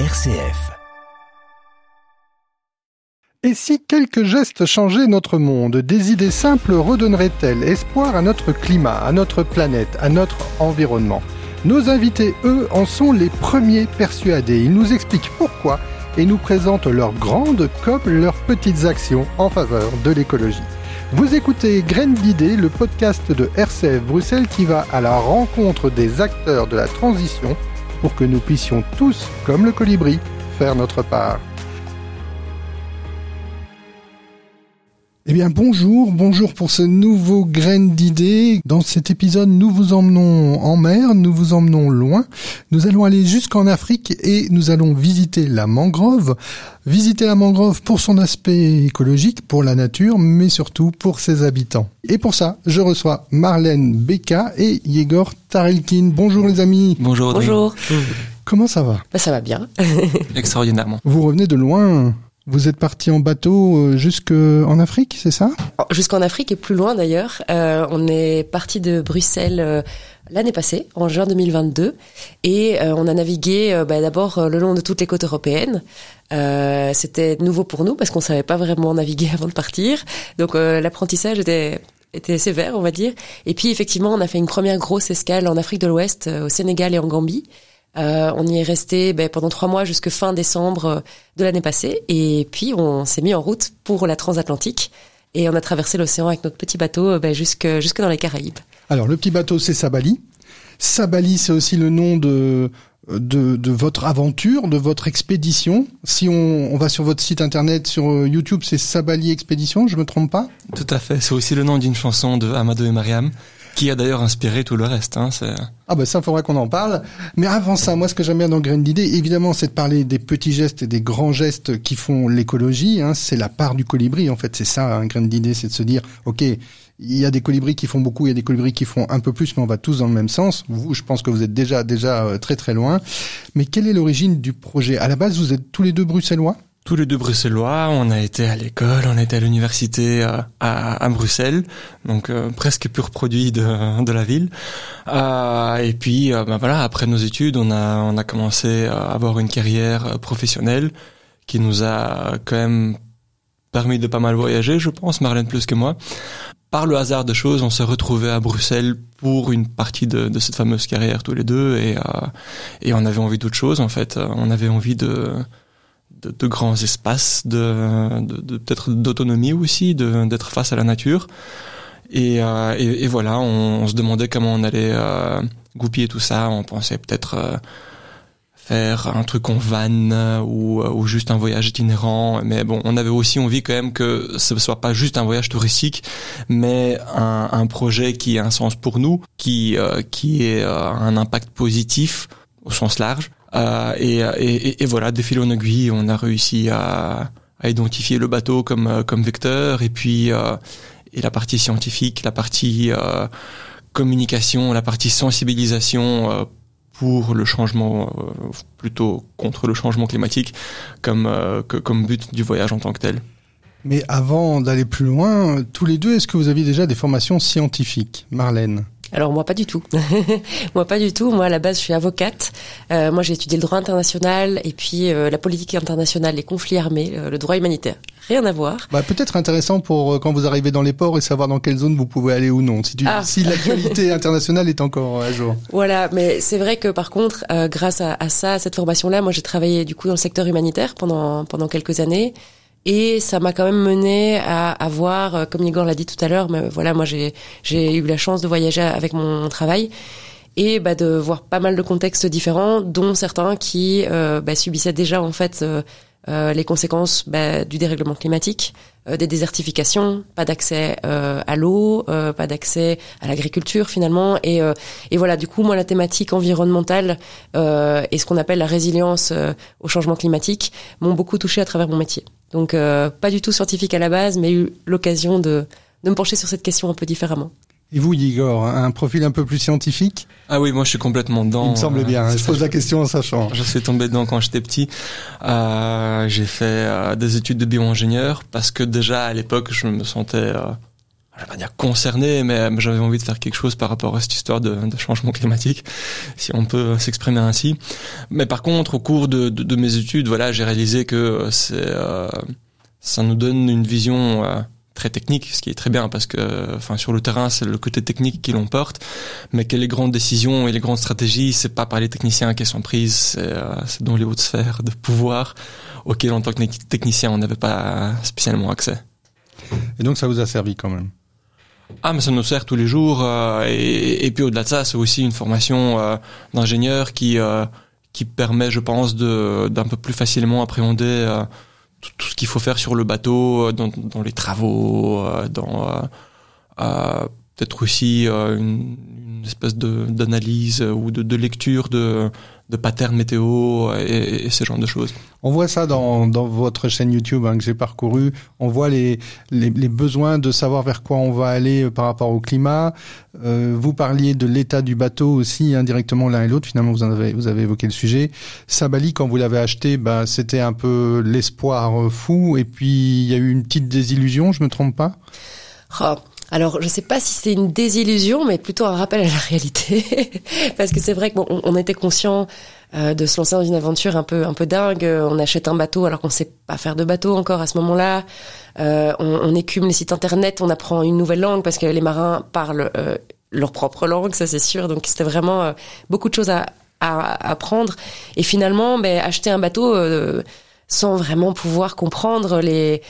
RCF. Et si quelques gestes changeaient notre monde, des idées simples redonneraient-elles espoir à notre climat, à notre planète, à notre environnement? Nos invités, eux, en sont les premiers persuadés. Ils nous expliquent pourquoi et nous présentent leurs grandes comme leurs petites actions en faveur de l'écologie. Vous écoutez Graines d'idées, le podcast de RCF Bruxelles qui va à la rencontre des acteurs de la transition pour que nous puissions tous, comme le colibri, faire notre part. Eh bien bonjour, bonjour pour ce nouveau graine d'idées. Dans cet épisode, nous vous emmenons en mer, nous vous emmenons loin. Nous allons aller jusqu'en Afrique et nous allons visiter la mangrove. Visiter la mangrove pour son aspect écologique, pour la nature, mais surtout pour ses habitants. Et pour ça, je reçois Marlène Beka et Yegor Tarelkin. Bonjour les amis. Bonjour. Bonjour. Comment ça va? Bah, Ça va bien. Extraordinairement. Vous revenez de loin vous êtes parti en bateau euh, jusqu'en Afrique, c'est ça? Oh, Jusqu'en Afrique et plus loin d'ailleurs. Euh, on est parti de Bruxelles euh, l'année passée, en juin 2022, et euh, on a navigué bah, d'abord le long de toutes les côtes européennes. C'était nouveau pour nous parce qu'on savait pas vraiment naviguer avant de partir, donc l'apprentissage était était sévère, on va dire. Et puis effectivement, on a fait une première grosse escale en Afrique de l'Ouest, au Sénégal et en Gambie. Euh, on y est resté ben, pendant trois mois jusque fin décembre euh, de l'année passée. Et puis, on s'est mis en route pour la transatlantique. Et on a traversé l'océan avec notre petit bateau euh, ben, jusque, jusque dans les Caraïbes. Alors, le petit bateau, c'est Sabali. Sabali, c'est aussi le nom de, de, de, votre aventure, de votre expédition. Si on, on, va sur votre site internet, sur YouTube, c'est Sabali Expédition, je me trompe pas? Tout à fait. C'est aussi le nom d'une chanson de Amadou et Mariam qui a d'ailleurs inspiré tout le reste. Hein, ah ben ça, il faudra qu'on en parle. Mais avant ça, moi, ce que j'aime bien dans Grain d'idée, évidemment, c'est de parler des petits gestes et des grands gestes qui font l'écologie. Hein, c'est la part du colibri, en fait. C'est ça, un grain d'idée, c'est de se dire, ok, il y a des colibris qui font beaucoup, il y a des colibris qui font un peu plus, mais on va tous dans le même sens. Vous, je pense que vous êtes déjà déjà euh, très très loin. Mais quelle est l'origine du projet? À la base, vous êtes tous les deux bruxellois? Tous les deux bruxellois, on a été à l'école, on a été à l'université euh, à, à, Bruxelles, donc euh, presque pur produit de, de la ville. Euh, et puis, ben voilà, après nos études, on a on a commencé à avoir une carrière professionnelle qui nous a quand même permis de pas mal voyager, je pense, Marlène plus que moi. Par le hasard de choses, on s'est retrouvés à Bruxelles pour une partie de, de cette fameuse carrière tous les deux, et et on avait envie d'autre chose en fait. On avait envie de de, grands espaces, de, de, peut-être d'autonomie aussi, d'être face à la nature. Et, euh, et, voilà, on, se demandait comment on allait euh, goupiller tout ça. On pensait peut-être euh, faire un truc en van ou, ou juste un voyage itinérant. Mais bon, on avait aussi envie quand même que ce soit pas juste un voyage touristique, mais un, un projet qui ait un sens pour nous, qui, qui ait un impact positif au sens large. Euh, et, voilà, de fil en aiguille, on a réussi à, identifier le bateau comme euh, vecteur et puis euh, et la partie scientifique, la partie communication, la partie sensibilisation pour le changement, plutôt contre le changement climatique, comme comme but du voyage en tant que tel. Mais avant d'aller plus loin, tous les deux, est-ce que vous aviez déjà des formations scientifiques, Marlène? Alors moi pas du tout. moi pas du tout. Moi à la base je suis avocate. Euh, moi j'ai étudié le droit international et puis euh, la politique internationale, les conflits armés, euh, le droit humanitaire. Rien à voir. Bah, peut-être intéressant pour quand vous arrivez dans les ports et savoir dans quelle zone vous pouvez aller ou non. Si, ah. si l'actualité internationale est encore à jour. Voilà, mais c'est vrai que par contre, grâce à, à, ça, à cette formation-là, moi j'ai travaillé du coup dans le secteur humanitaire pendant pendant quelques années. Et ça m'a quand même mené à avoir, euh, comme Igor l'a dit tout à l'heure, mais voilà, moi j'ai j'ai eu la chance de voyager avec mon travail et bah, de voir pas mal de contextes différents, dont certains qui euh, bah, subissaient déjà en fait euh, euh les conséquences bah, du dérèglement climatique, des désertifications, pas d'accès à l'eau, pas d'accès à l'agriculture finalement, et, et voilà. Du coup, moi, la thématique environnementale et ce qu'on appelle la résilience au changement climatique m'ont beaucoup touché à travers mon métier. Donc euh, pas du tout scientifique à la base, mais eu l'occasion de, de me pencher sur cette question un peu différemment. Et vous, Igor, un profil un peu plus scientifique? Ah oui, moi je suis complètement dedans. Il me semble bien. Euh, je pose la question en sachant. Je suis tombé dedans quand j'étais petit. Euh, j'ai fait euh, des études de bio-ingénieur parce que déjà à l'époque je me sentais je vais pas dire concerné, mais j'avais envie de faire quelque chose par rapport à cette histoire de, changement climatique, si on peut s'exprimer ainsi. Mais par contre, au cours de, mes études, voilà, j'ai réalisé que c'est, euh, ça nous donne une vision euh, très technique, ce qui est très bien parce que, enfin, sur le terrain, c'est le côté technique qui l'emporte, mais que les grandes décisions et les grandes stratégies, c'est pas par les techniciens qu'elles sont prises, c'est, euh, dans les hautes sphères de pouvoir auxquelles, en tant que technicien, on n'avait pas spécialement accès. Et donc, ça vous a servi quand même? Ah, mais ça nous sert tous les jours. Euh, et, puis au-delà de ça, c'est aussi une formation euh, d'ingénieur qui euh, qui permet, je pense, d'un peu plus facilement appréhender tout, ce qu'il faut faire sur le bateau, dans, les travaux, dans peut-être aussi une, une, espèce d'analyse ou de lecture de de patterns météo et, et, ce genre de choses. On voit ça dans, dans votre chaîne YouTube hein, que j'ai parcouru. On voit les, les, les, besoins de savoir vers quoi on va aller euh, par rapport au climat. Euh, vous parliez de l'état du bateau aussi indirectement l'un et l'autre. Finalement, vous en avez vous avez évoqué le sujet. Sabali, quand vous l'avez acheté, bah, c'était un peu l'espoir fou. Et puis il y a eu une petite désillusion. Je me trompe pas? Oh. Alors, je ne sais pas si c'est une désillusion, mais plutôt un rappel à la réalité, parce que c'est vrai qu'on on était conscient euh, de se lancer dans une aventure un peu un peu dingue. On achète un bateau alors qu'on sait pas faire de bateau encore à ce moment-là. Euh, on, écume les sites internet, on apprend une nouvelle langue parce que les marins parlent euh, leur propre langue, ça c'est sûr. Donc c'était vraiment euh, beaucoup de choses à, à, apprendre. Et finalement, ben, acheter un bateau sans vraiment pouvoir comprendre les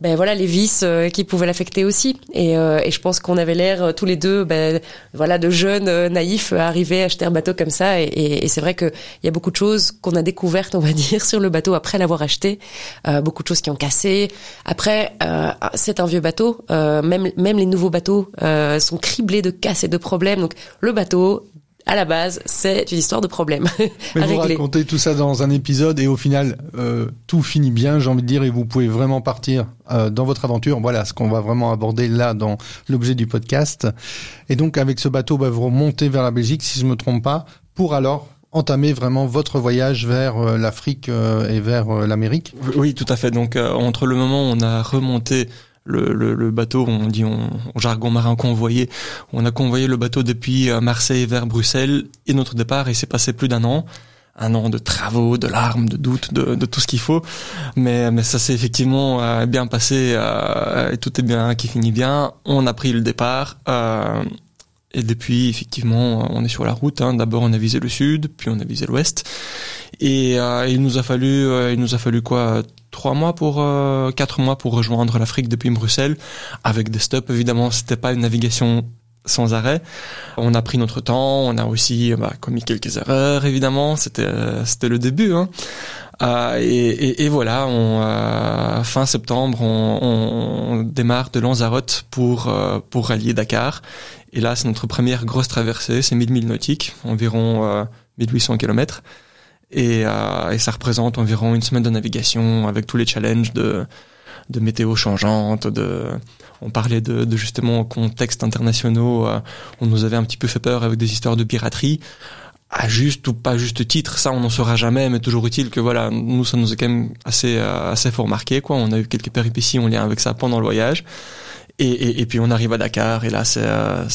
ben voilà les vices euh, qui pouvaient l'affecter aussi. Et, euh, et, je pense qu'on avait l'air euh, tous les deux, ben voilà, de jeunes naïfs arriver à acheter un bateau comme ça. Et, et, et c'est vrai qu'il y a beaucoup de choses qu'on a découvertes, on va dire, sur le bateau après l'avoir acheté. beaucoup de choses qui ont cassé. Après, c'est un vieux bateau. même même les nouveaux bateaux sont criblés de casses et de problèmes. Donc le bateau à la base, c'est une histoire de problème Mais vous racontez tout ça dans un épisode et au final, euh, tout finit bien, j'ai envie de dire, et vous pouvez vraiment partir euh, dans votre aventure. Voilà ce qu'on va vraiment aborder là dans l'objet du podcast. Et donc, avec ce bateau, bah, vous remontez vers la Belgique, si je me trompe pas, pour alors entamer vraiment votre voyage vers euh, l'Afrique euh, et vers euh, l'Amérique. Oui, tout à fait. Donc, entre le moment où on a remonté le, le, le, bateau, on dit en jargon marin convoyé. On a convoyé le bateau depuis euh, Marseille vers Bruxelles et notre départ, il s'est passé plus d'un an. Un an de travaux, de larmes, de doutes, de, de tout ce qu'il faut. Mais, mais ça s'est effectivement euh, bien passé euh, et tout est bien qui finit bien. On a pris le départ. Euh, et depuis, effectivement, on est sur la route. Hein. D'abord, on a visé le sud, puis on a visé l'ouest. Et euh, il nous a fallu, euh, il nous a fallu quoi, trois mois pour, euh, quatre mois pour rejoindre l'Afrique depuis Bruxelles, avec des stops. Évidemment, c'était pas une navigation sans arrêt. On a pris notre temps, on a aussi bah, commis quelques erreurs, évidemment. C'était, c'était le début. Hein. Euh, et, et, et, voilà, on, euh, fin septembre, on, on, démarre de Lanzarote pour euh, pour rallier Dakar. Et là, c'est notre première grosse traversée, c'est 1000 milles nautiques, environ 1800 km. Et, et, ça représente environ une semaine de navigation avec tous les challenges de de météo changeante, de on parlait de, de justement contextes internationaux, on nous avait un petit peu fait peur avec des histoires de piraterie à juste ou pas juste titre, ça on n'en saura jamais, mais toujours utile que voilà, nous ça nous a quand même assez euh, assez fort marqué quoi. On a eu quelques péripéties en lien avec ça pendant le voyage. Et, et, et puis on arrive à Dakar et là c'est euh,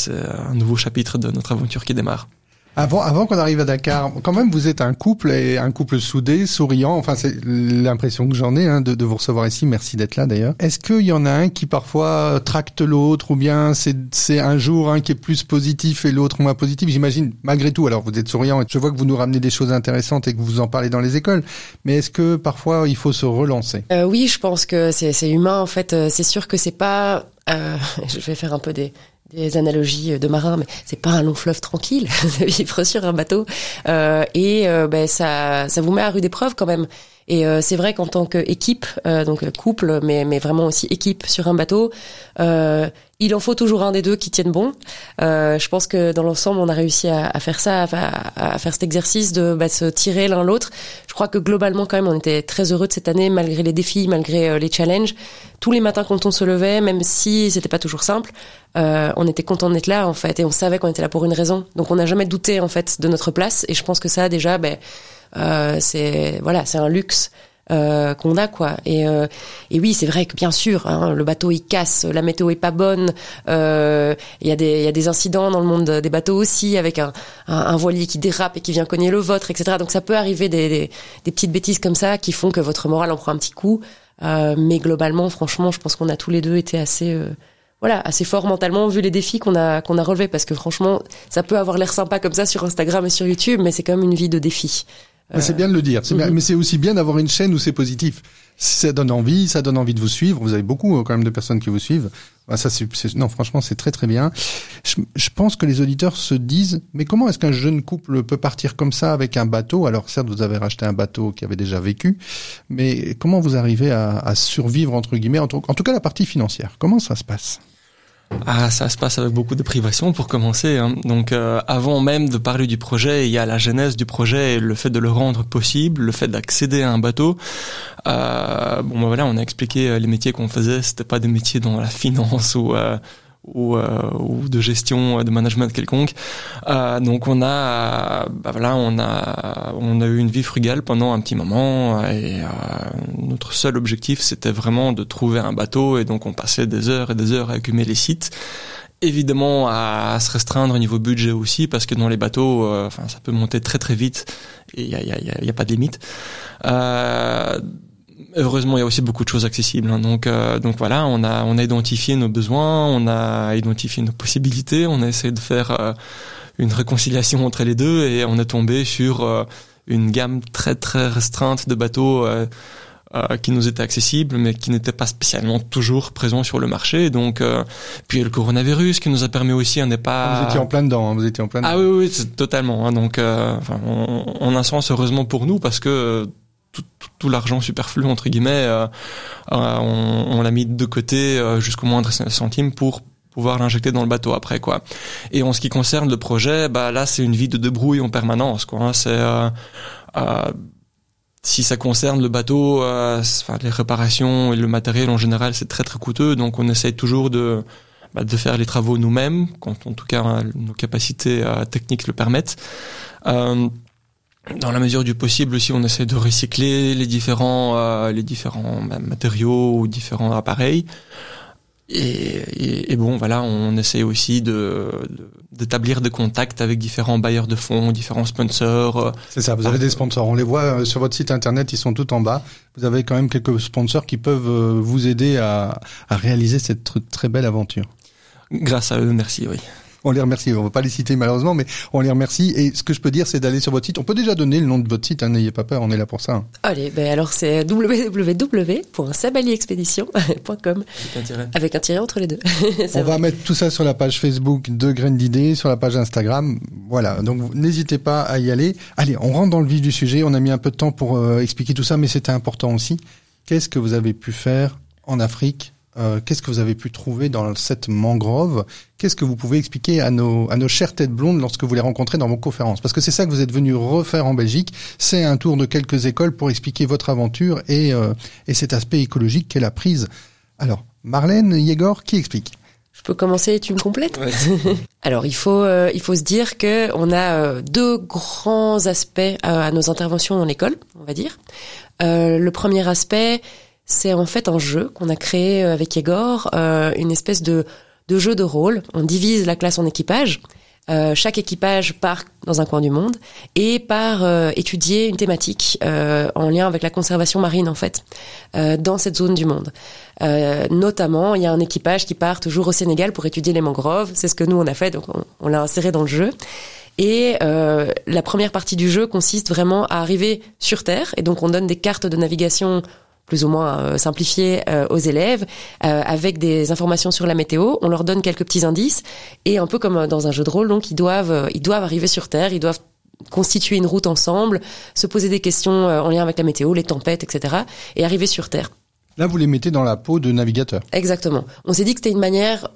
un nouveau chapitre de notre aventure qui démarre. Avant, avant qu'on arrive à Dakar, quand même, vous êtes un couple et un couple soudé, souriant. Enfin, c'est l'impression que j'en ai hein, de, de, vous recevoir ici. Merci d'être là, d'ailleurs. Est-ce qu'il y en a un qui parfois tracte l'autre, ou bien c'est un jour un qui est plus positif et l'autre moins positif? J'imagine, malgré tout. Alors, vous êtes souriant et je vois que vous nous ramenez des choses intéressantes et que vous en parlez dans les écoles. Mais est-ce que parfois il faut se relancer? Euh, Oui, je pense que c'est humain. En fait, euh, c'est sûr que c'est pas. Euh, je vais faire un peu des des analogies de marin, mais c'est pas un long fleuve tranquille de vivre sur un bateau. Euh, et euh, ben, ça, ça vous met à rude épreuve quand même. Et euh, c'est vrai qu'en tant qu'équipe, euh, donc couple, mais, mais vraiment aussi équipe sur un bateau, euh, il en faut toujours un des deux qui tienne bon. Euh, je pense que dans l'ensemble, on a réussi à, à faire ça, à, à, faire cet exercice de bah, se tirer l'un l'autre. Je crois que globalement, quand même, on était très heureux de cette année, malgré les défis, malgré euh, les challenges. Tous les matins, quand on se levait, même si c'était pas toujours simple, euh, on était content d'être là, en fait, et on savait qu'on était là pour une raison. Donc, on n'a jamais douté, en fait, de notre place. Et je pense que ça, déjà, ben, c'est voilà, c'est un luxe euh, qu'on a quoi. Et, euh, et oui, c'est vrai que bien sûr, hein, le bateau il casse, la météo est pas bonne. Euh, Il y a des y a des incidents dans le monde des bateaux aussi, avec un, un, voilier qui dérape et qui vient cogner le vôtre, etc. Donc ça peut arriver des, des, des petites bêtises comme ça qui font que votre morale en prend un petit coup. mais globalement, franchement, je pense qu'on a tous les deux été assez voilà, assez fort mentalement vu les défis qu'on a qu'on a relevés parce que franchement, ça peut avoir l'air sympa comme ça sur Instagram et sur YouTube, mais c'est quand même une vie de défis. C'est bien de le dire. Bien, mhm. Mais c'est aussi bien d'avoir une chaîne où c'est positif. Ça donne envie, ça donne envie de vous suivre. Vous avez beaucoup euh, quand même de personnes qui vous suivent. Bah, ça, non, franchement, c'est très très bien. Je, je, pense que les auditeurs se disent, mais comment est-ce qu'un jeune couple peut partir comme ça avec un bateau? Alors certes, vous avez racheté un bateau qui avait déjà vécu, mais comment vous arrivez à, à survivre entre guillemets, en tout cas la partie financière? Comment ça se passe? Ah, ça se passe avec beaucoup de privation pour commencer. Hein. Donc, euh, avant même de parler du projet, il y a la genèse du projet et le fait de le rendre possible, le fait d'accéder à un bateau. Euh, bon, ben voilà, on a expliqué euh, les métiers qu'on faisait. C'était pas des métiers dans la finance ou euh, ou, euh, ou de gestion, de management quelconque. Euh, donc on a, bah voilà, on a, on a eu une vie frugale pendant un petit moment et euh, notre seul objectif c'était vraiment de trouver un bateau et donc on passait des heures et des heures à accumuler les sites évidemment à, se restreindre au niveau budget aussi parce que dans les bateaux euh, enfin ça peut monter très très vite et il y a, y, a, y a, pas de limite euh, heureusement, il y a aussi beaucoup de choses accessibles. Hein. Donc, euh, donc voilà, on a, on a identifié nos besoins, on a identifié nos possibilités, on a essayé de faire euh, une réconciliation entre les deux et on est tombé sur euh, une gamme très très restreinte de bateaux qui nous étaient accessibles, mais qui n'étaient pas spécialement toujours présents sur le marché. Donc, puis le coronavirus qui nous a permis aussi, on n'est pas. Vous étiez en plein dedans, hein, vous étiez en plein. Ah oui, oui, totalement. Hein. Donc, enfin, on, on, a un sens heureusement pour nous parce que l'argent superflu entre guillemets, euh, euh, on, l'a mis de côté euh, jusqu'au moindre centime pour pouvoir l'injecter dans le bateau après quoi. Et en ce qui concerne le projet, bah là c'est une vie de débrouille en permanence quoi. Hein. C'est si ça concerne le bateau, enfin, les réparations et le matériel en général c'est très très coûteux, donc on essaye toujours de bah, de faire les travaux nous-mêmes quand en tout cas nos capacités techniques le permettent. Dans la mesure du possible aussi, on essaie de recycler les différents, euh, les différents bah, matériaux ou différents appareils. Et, et, et, bon, voilà, on essaie aussi de d'établir des contacts avec différents bailleurs de fonds, différents sponsors. C'est ça, vous avez des sponsors. On les voit euh, sur votre site internet, ils sont tout en bas. Vous avez quand même quelques sponsors qui peuvent euh, vous aider à, à réaliser cette très belle aventure. Grâce à eux, merci, oui on les remercie. On va pas les citer malheureusement, mais on les remercie. Et ce que je peux dire, c'est d'aller sur votre site. On peut déjà donner le nom de votre site, hein, n'ayez pas peur, on est là pour ça. Hein. Allez, ben alors c'est www.sabaliexpédition.com avec un tiret entre les deux. on va mettre tout ça sur la page Facebook de Graines d'idées, sur la page Instagram. Voilà, donc n'hésitez pas à y aller. Allez, on rentre dans le vif du sujet. On a mis un peu de temps pour euh, expliquer tout ça, mais c'était important aussi. Qu'est-ce que vous avez pu faire en Afrique euh, qu'est-ce que vous avez pu trouver dans cette mangrove? Qu'est-ce que vous pouvez expliquer à nos, à nos chères têtes blondes lorsque vous les rencontrez dans vos conférences? Parce que c'est ça que vous êtes venu refaire en Belgique. C'est un tour de quelques écoles pour expliquer votre aventure et, euh, et cet aspect écologique qu'est la prise. Alors, Marlène, Yegor, qui explique? Je peux commencer, tu me complètes? Alors il faut euh, il faut se dire que on a deux grands aspects à nos interventions dans l'école, on va dire. le premier aspect, c'est en fait un jeu qu'on a créé euh, avec Igor, euh, une espèce de, de jeu de rôle. On divise la classe en équipages. Euh, chaque équipage part dans un coin du monde et part euh, étudier une thématique euh, en lien avec la conservation marine en fait dans cette zone du monde. notamment, il y a un équipage qui part toujours au Sénégal pour étudier les mangroves. C'est ce que nous on a fait, donc on, on l'a inséré dans le jeu. Et la première partie du jeu consiste vraiment à arriver sur Terre et donc on donne des cartes de navigation plus ou moins euh, simplifié euh, aux élèves euh, avec des informations sur la météo. On leur donne quelques petits indices et un peu comme dans un jeu de rôle, donc ils doivent ils doivent arriver sur Terre, ils doivent constituer une route ensemble, se poser des questions en lien avec la météo, les tempêtes, etc. et arriver sur Terre. Là, vous les mettez dans la peau de navigateur. Exactement. On s'est dit que c'était une manière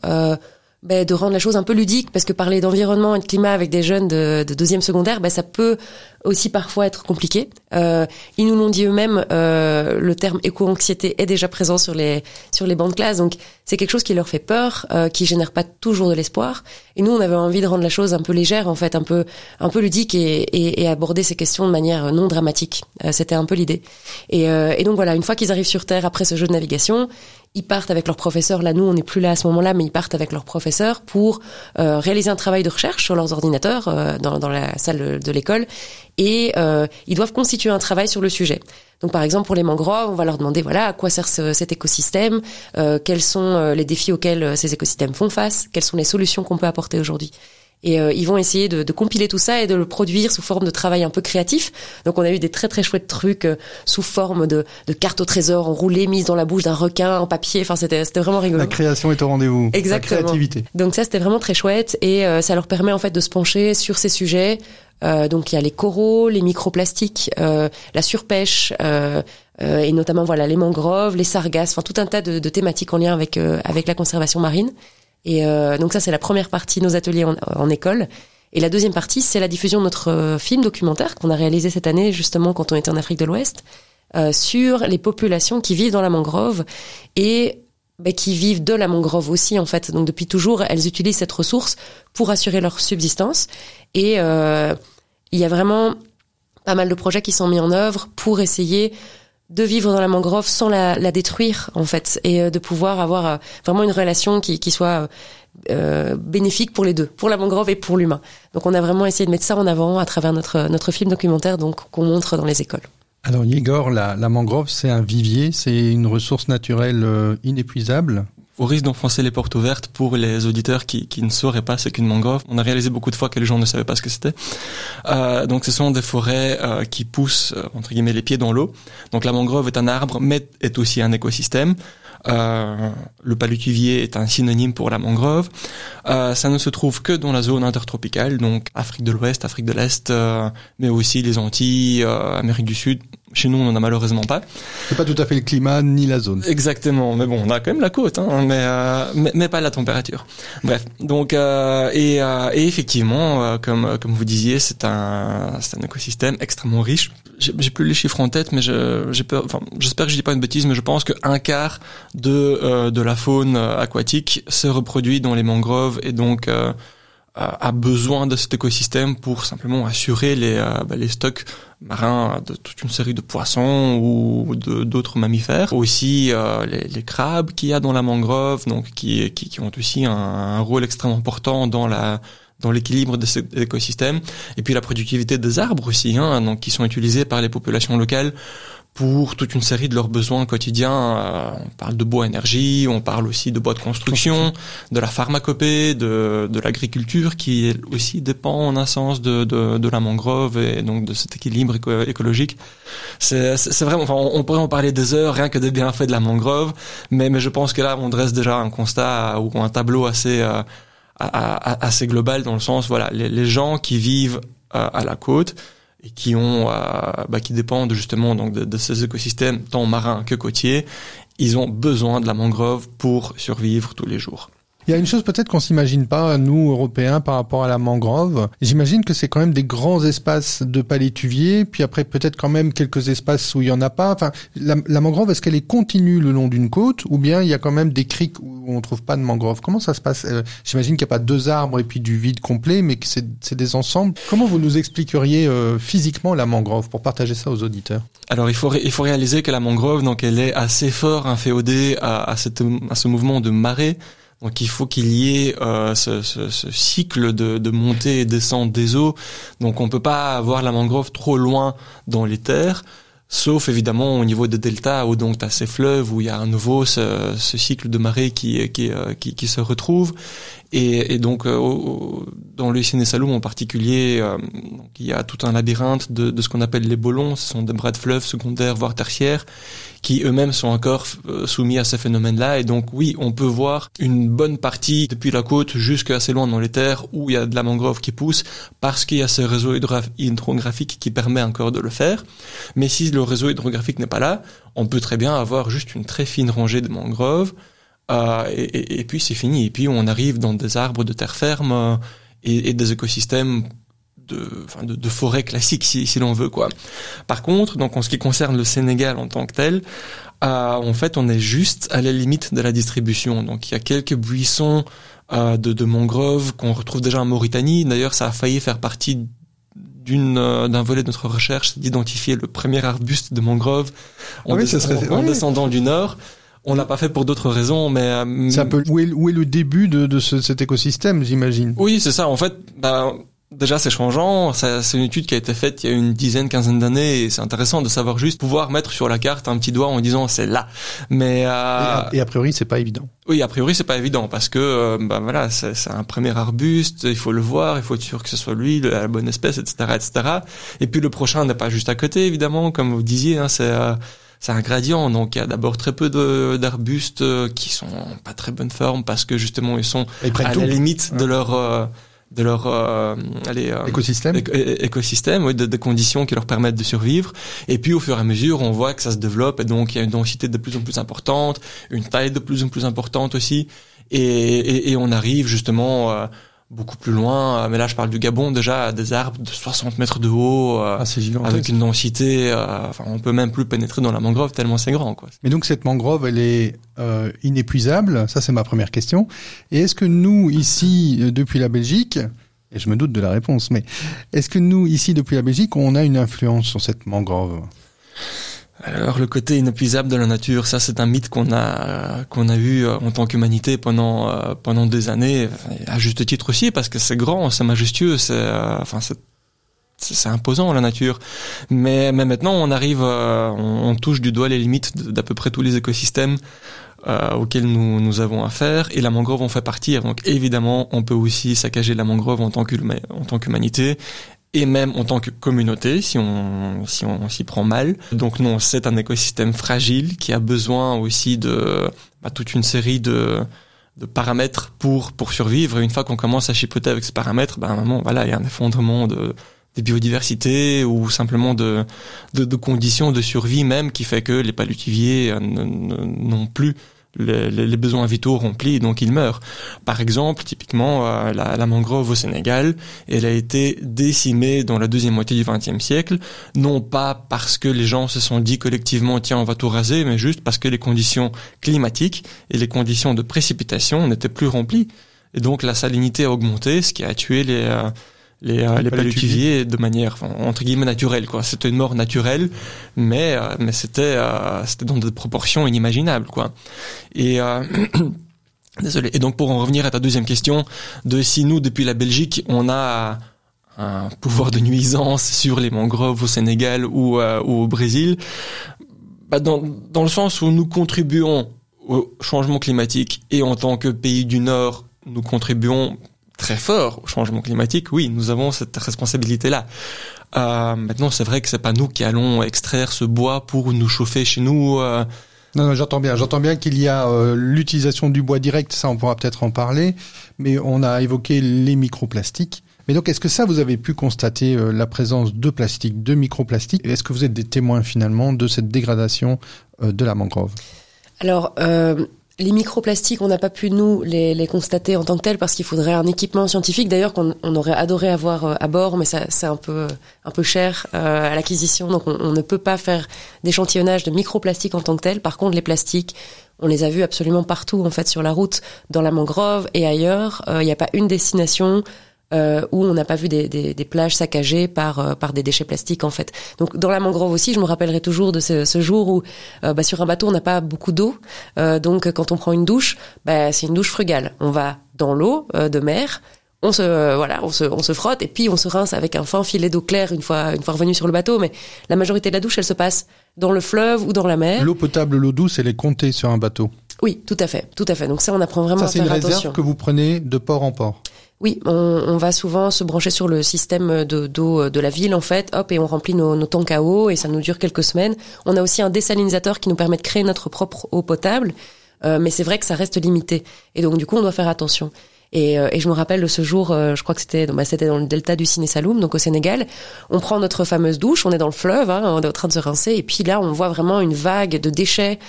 ben, de rendre la chose un peu ludique parce que parler d'environnement et de climat avec des jeunes de, de deuxième secondaire, ben, ça peut aussi parfois être compliqué. Euh, ils nous l'ont dit eux-mêmes, euh, le terme éco-anxiété est déjà présent sur les sur les bancs de classe, donc c'est quelque chose qui leur fait peur, euh, qui génère pas toujours de l'espoir. Et nous, on avait envie de rendre la chose un peu légère, en fait, un peu un peu ludique et, et, et aborder ces questions de manière non dramatique. Euh, C'était un peu l'idée. Et, euh, et donc voilà, une fois qu'ils arrivent sur Terre après ce jeu de navigation, ils partent avec leur professeur. Là, nous, on n'est plus là à ce moment-là, mais ils partent avec leur professeur pour euh, réaliser un travail de recherche sur leurs ordinateurs euh, dans, dans, la salle de l'école. Et euh, ils doivent constituer un travail sur le sujet. Donc, par exemple, pour les mangroves, on va leur demander voilà à quoi sert ce, cet écosystème, euh, quels sont euh, les défis auxquels ces écosystèmes font face, quelles sont les solutions qu'on peut apporter aujourd'hui. Et euh, ils vont essayer de, de, compiler tout ça et de le produire sous forme de travail un peu créatif. Donc on a eu des très très chouettes trucs euh, sous forme de, de cartes au trésor enroulées, mises dans la bouche d'un requin en papier. Enfin c'était c'était vraiment rigolo. La création est au rendez-vous. Exactement. La créativité. Donc ça c'était vraiment très chouette et euh, ça leur permet en fait de se pencher sur ces sujets. Euh, donc il y a les coraux, les microplastiques, la surpêche. et notamment voilà les mangroves, les sargasses, enfin tout un tas de, de thématiques en lien avec avec la conservation marine. Et euh, donc ça, c'est la première partie, nos ateliers en, en, école. Et la deuxième partie, c'est la diffusion de notre euh, film documentaire qu'on a réalisé cette année, justement, quand on était en Afrique de l'Ouest, euh, sur les populations qui vivent dans la mangrove et bah, qui vivent de la mangrove aussi, en fait. Donc depuis toujours, elles utilisent cette ressource pour assurer leur subsistance. Et euh, il y a vraiment pas mal de projets qui sont mis en œuvre pour essayer de vivre dans la mangrove sans la, la détruire en fait et euh, de pouvoir avoir euh, vraiment une relation qui, qui soit euh, bénéfique pour les deux, pour la mangrove et pour l'humain. Donc on a vraiment essayé de mettre ça en avant à travers notre notre film documentaire donc qu'on montre dans les écoles. Alors Igor, la, la mangrove c'est un vivier, c'est une ressource naturelle inépuisable au risque d'enfoncer les portes ouvertes pour les auditeurs qui, ne sauraient pas ce qu'une mangrove. On a réalisé beaucoup de fois que les gens ne savaient pas ce que c'était. Euh, donc ce sont des forêts euh, qui poussent, euh, entre guillemets, les pieds dans l'eau. Donc la mangrove est un arbre, mais est aussi un écosystème. Euh, le palutuvier est un synonyme pour la mangrove. Ça ne se trouve que dans la zone intertropicale, donc Afrique de l'Ouest, Afrique de l'Est, euh, mais aussi les Antilles, Amérique du Sud. Chez nous, on n'en a malheureusement pas. C'est pas tout à fait le climat ni la zone. Exactement, mais bon, on a quand même la côte, hein, mais, mais, mais pas la température. Bref, donc et, et effectivement, comme comme vous disiez, c'est un c'est un écosystème extrêmement riche. J'ai plus les chiffres en tête, mais j'ai peur. Enfin, j'espère que je dis pas une bêtise, mais je pense qu'un quart de euh, de la faune aquatique se reproduit dans les mangroves et donc euh, a besoin de cet écosystème pour simplement assurer les euh, bah, les stocks marins de toute une série de poissons ou d'autres mammifères. Aussi euh, les, les, crabes qu'il y a dans la mangrove donc qui qui, qui ont aussi un, un, rôle extrêmement important dans la dans l'équilibre de cet écosystème. Et puis la productivité des arbres aussi hein, donc qui sont utilisés par les populations locales pour toute une série de leurs besoins quotidiens. Euh, on parle de bois énergie, on parle aussi de bois de construction, de la pharmacopée, de, de l'agriculture qui aussi dépend en un sens de, de, de, la mangrove et donc de cet équilibre écologique. C'est, c'est vraiment, enfin, on, pourrait en parler des heures rien que des bienfaits de la mangrove, mais, mais je pense que là on dresse déjà un constat ou un tableau assez euh, assez global dans le sens voilà les, les gens qui vivent euh, à la côte et qui ont euh, bah, qui dépendent justement de, ces écosystèmes tant marins que côtiers, ils ont besoin de la mangrove pour survivre tous les jours. Il y a une chose peut-être qu'on s'imagine pas, nous, Européens, par rapport à la mangrove. J'imagine que c'est quand même des grands espaces de palétuviers, puis après peut-être quand même quelques espaces où il y en a pas. Enfin, la, mangrove, est-ce qu'elle est continue le long d'une côte, ou bien il y a quand même des criques où on trouve pas de mangrove? Comment ça se passe? Euh, J'imagine qu'il n'y a pas deux arbres et puis du vide complet, mais que c'est des ensembles. Comment vous nous expliqueriez euh, physiquement la mangrove pour partager ça aux auditeurs? Alors il faut il faut réaliser que la mangrove, donc elle est assez fort inféodée à, à, à ce mouvement de marée. Donc il faut qu'il y ait euh, ce, cycle de, montée et descente des eaux. Donc on peut pas avoir la mangrove trop loin dans les terres, sauf évidemment au niveau des deltas où donc tu as ces fleuves où il y a à nouveau ce, cycle de marée qui, euh, se retrouve. Et, et, donc, euh, dans le Sine Saloum en particulier, euh, donc, il y a tout un labyrinthe de, de ce qu'on appelle les bolons. Ce sont des bras de fleuves secondaires, voire tertiaires, qui eux-mêmes sont encore euh, soumis à ces phénomènes-là. Et donc, oui, on peut voir une bonne partie depuis la côte jusqu'à assez loin dans les terres où il y a de la mangrove qui pousse, parce qu'il y a ce réseau hydrographique qui permet encore de le faire. Mais si le réseau hydrographique n'est pas là, on peut très bien avoir juste une très fine rangée de mangroves Euh, et, et, puis c'est fini. Et puis on arrive dans des arbres de terre ferme euh, et, et, des écosystèmes de, enfin de, de forêt classique si, si l'on veut quoi. Par contre, donc en ce qui concerne le Sénégal en tant que tel, euh, en fait on est juste à la limite de la distribution. Donc il y a quelques buissons euh, de, de mangroves qu'on retrouve déjà en Mauritanie. D'ailleurs ça a failli faire partie d'un volet de notre recherche, c'est d'identifier le premier arbuste de mangrove en, Ah oui, ça serait- en oui. descendant du nord. On l'a pas fait pour d'autres raisons, mais euh, C'est un peu où est, où est le début de, de ce- cet écosystème, j'imagine. Oui, c'est ça. En fait, bah, déjà c'est changeant. C'est une étude qui a été faite il y a une dizaine, quinzaine d'années, et c'est intéressant de savoir juste pouvoir mettre sur la carte un petit doigt en disant c'est là. Mais Et, euh, a, et a priori, c'est pas évident. oui, a priori c'est pas évident parce que euh, bah voilà, c'est un premier arbuste, il faut le voir, il faut être sûr que ce soit lui, la bonne espèce, etc., etc. Et puis le prochain n'est pas juste à côté, évidemment, comme vous disiez, hein, c'est euh, c'est un gradient, donc il y a d'abord très peu d'arbustes euh, qui sont pas très bonne forme parce que justement ils sont Ils à tout. la limite de leur euh, de leur euh, allez, euh, Écosystème. écosystème, oui, de, de conditions qui leur permettent de survivre. Et puis au fur et à mesure, on voit que ça se développe et donc il y a une densité de plus en plus importante, une taille de plus en plus importante aussi. Et, et, et on arrive justement euh, beaucoup plus loin. Mais là, je parle du Gabon déjà, des arbres de 60 mètres de haut. euh, Ah, avec une densité, euh, enfin, on peut même plus pénétrer dans la mangrove tellement c'est grand, quoi. Mais donc cette mangrove, elle est euh, inépuisable? Ça, c'est ma première question. Et est-ce que nous, ici, euh, depuis la Belgique, et je me doute de la réponse, mais est-ce que nous, ici, depuis la Belgique, on a une influence sur cette mangrove? Alors le côté inépuisable de la nature, ça c'est un mythe qu'on a qu'on a eu euh, en tant qu'humanité pendant euh, pendant des années, à juste titre aussi parce que c'est grand, c'est majestueux, c'est euh, enfin c'est c'est imposant la nature. Mais mais maintenant on arrive, euh, on, on touche du doigt les limites d'à peu près tous les écosystèmes euh, auxquels nous nous avons affaire et la mangrove en fait partie. Donc évidemment on peut aussi saccager la mangrove en tant qu'humanité et même en tant que communauté si on si on s'y prend mal. Donc non, c'est un écosystème fragile qui a besoin aussi de bah, toute une série de de paramètres pour pour survivre. Et une fois qu'on commence à chipoter avec ces paramètres, ben un moment voilà, il y a un effondrement de des biodiversités ou simplement de, de, de conditions de survie même qui fait que les palutiviers euh, n'ont plus les, les- besoins vitaux remplis, donc ils meurent. Par exemple, typiquement, euh, la, la mangrove au Sénégal, elle a été décimée dans la deuxième moitié du XXe siècle, non pas parce que les gens se sont dit collectivement tiens on va tout raser, mais juste parce que les conditions climatiques et les conditions de précipitation n'étaient plus remplies. Et donc la salinité a augmenté, ce qui a tué les euh, les, euh, Les de manière entre guillemets naturelle quoi. C'était une mort naturelle, mais euh, mais c'était euh, c'était dans des proportions inimaginables quoi. Et euh, désolé. Et donc pour en revenir à ta deuxième question, de si nous depuis la Belgique on a un pouvoir de nuisance sur les mangroves au Sénégal ou, euh, ou au Brésil, bah dans, dans le sens où nous contribuons au changement climatique et en tant que pays du Nord, nous contribuons très fort au changement climatique, oui, nous avons cette responsabilité-là. Euh, maintenant, c'est vrai que c'est pas nous qui allons extraire ce bois pour nous chauffer chez nous. euh, Non, non, j'entends bien. J'entends bien qu'il y a euh, l'utilisation du bois direct. Ça, on pourra peut-être en parler. Mais on a évoqué les microplastiques. Mais donc, est-ce que ça, vous avez pu constater euh, la présence de plastique, de microplastiques? Est-ce que vous êtes des témoins finalement de cette dégradation euh, de la mangrove? Alors, euh, les microplastiques, on n'a pas pu nous les, les constater en tant que tels parce qu'il faudrait un équipement scientifique, d'ailleurs qu'on on aurait adoré avoir euh, à bord, mais ça c'est un peu un peu cher euh, à l'acquisition, donc on, ne peut pas faire d'échantillonnage de microplastiques en tant que tel. Par contre, les plastiques, on les a vus absolument partout en fait sur la route, dans la mangrove et ailleurs. Euh, Il n'y a pas une destination euh, où on n'a pas vu des, des, des plages saccagées par euh, par des déchets plastiques en fait. Donc dans la mangrove aussi, je me rappellerai toujours de ce, ce jour où euh, bah, sur un bateau on n'a pas beaucoup d'eau, Euh, donc quand on prend une douche, bah, c'est une douche frugale. On va dans l'eau euh, de mer, on se voilà, on se on se frotte et puis on se rince avec un fin filet d'eau claire une fois une fois revenu sur le bateau. Mais la majorité de la douche, elle se passe dans le fleuve ou dans la mer. L'eau potable, l'eau douce, elle est comptée sur un bateau. Oui, tout à fait, tout à fait. Donc ça, on apprend vraiment Ça, à c'est une faire réserve attention. que vous prenez de port en port. Oui, on, on va souvent se brancher sur le système de d'eau de la ville en fait, hop, et on remplit nos, nos tanks à eau et ça nous dure quelques semaines. On a aussi un désalinisateur qui nous permet de créer notre propre eau potable, euh, mais c'est vrai que ça reste limité. Et donc du coup, on doit faire attention. Et, euh, et je me rappelle de ce jour, euh, je crois que c'était bah, c'était dans le delta du Siné Saloum, donc au Sénégal. On prend notre fameuse douche, on est dans le fleuve, hein, on est en train de se rincer, et puis là, on voit vraiment une vague de déchets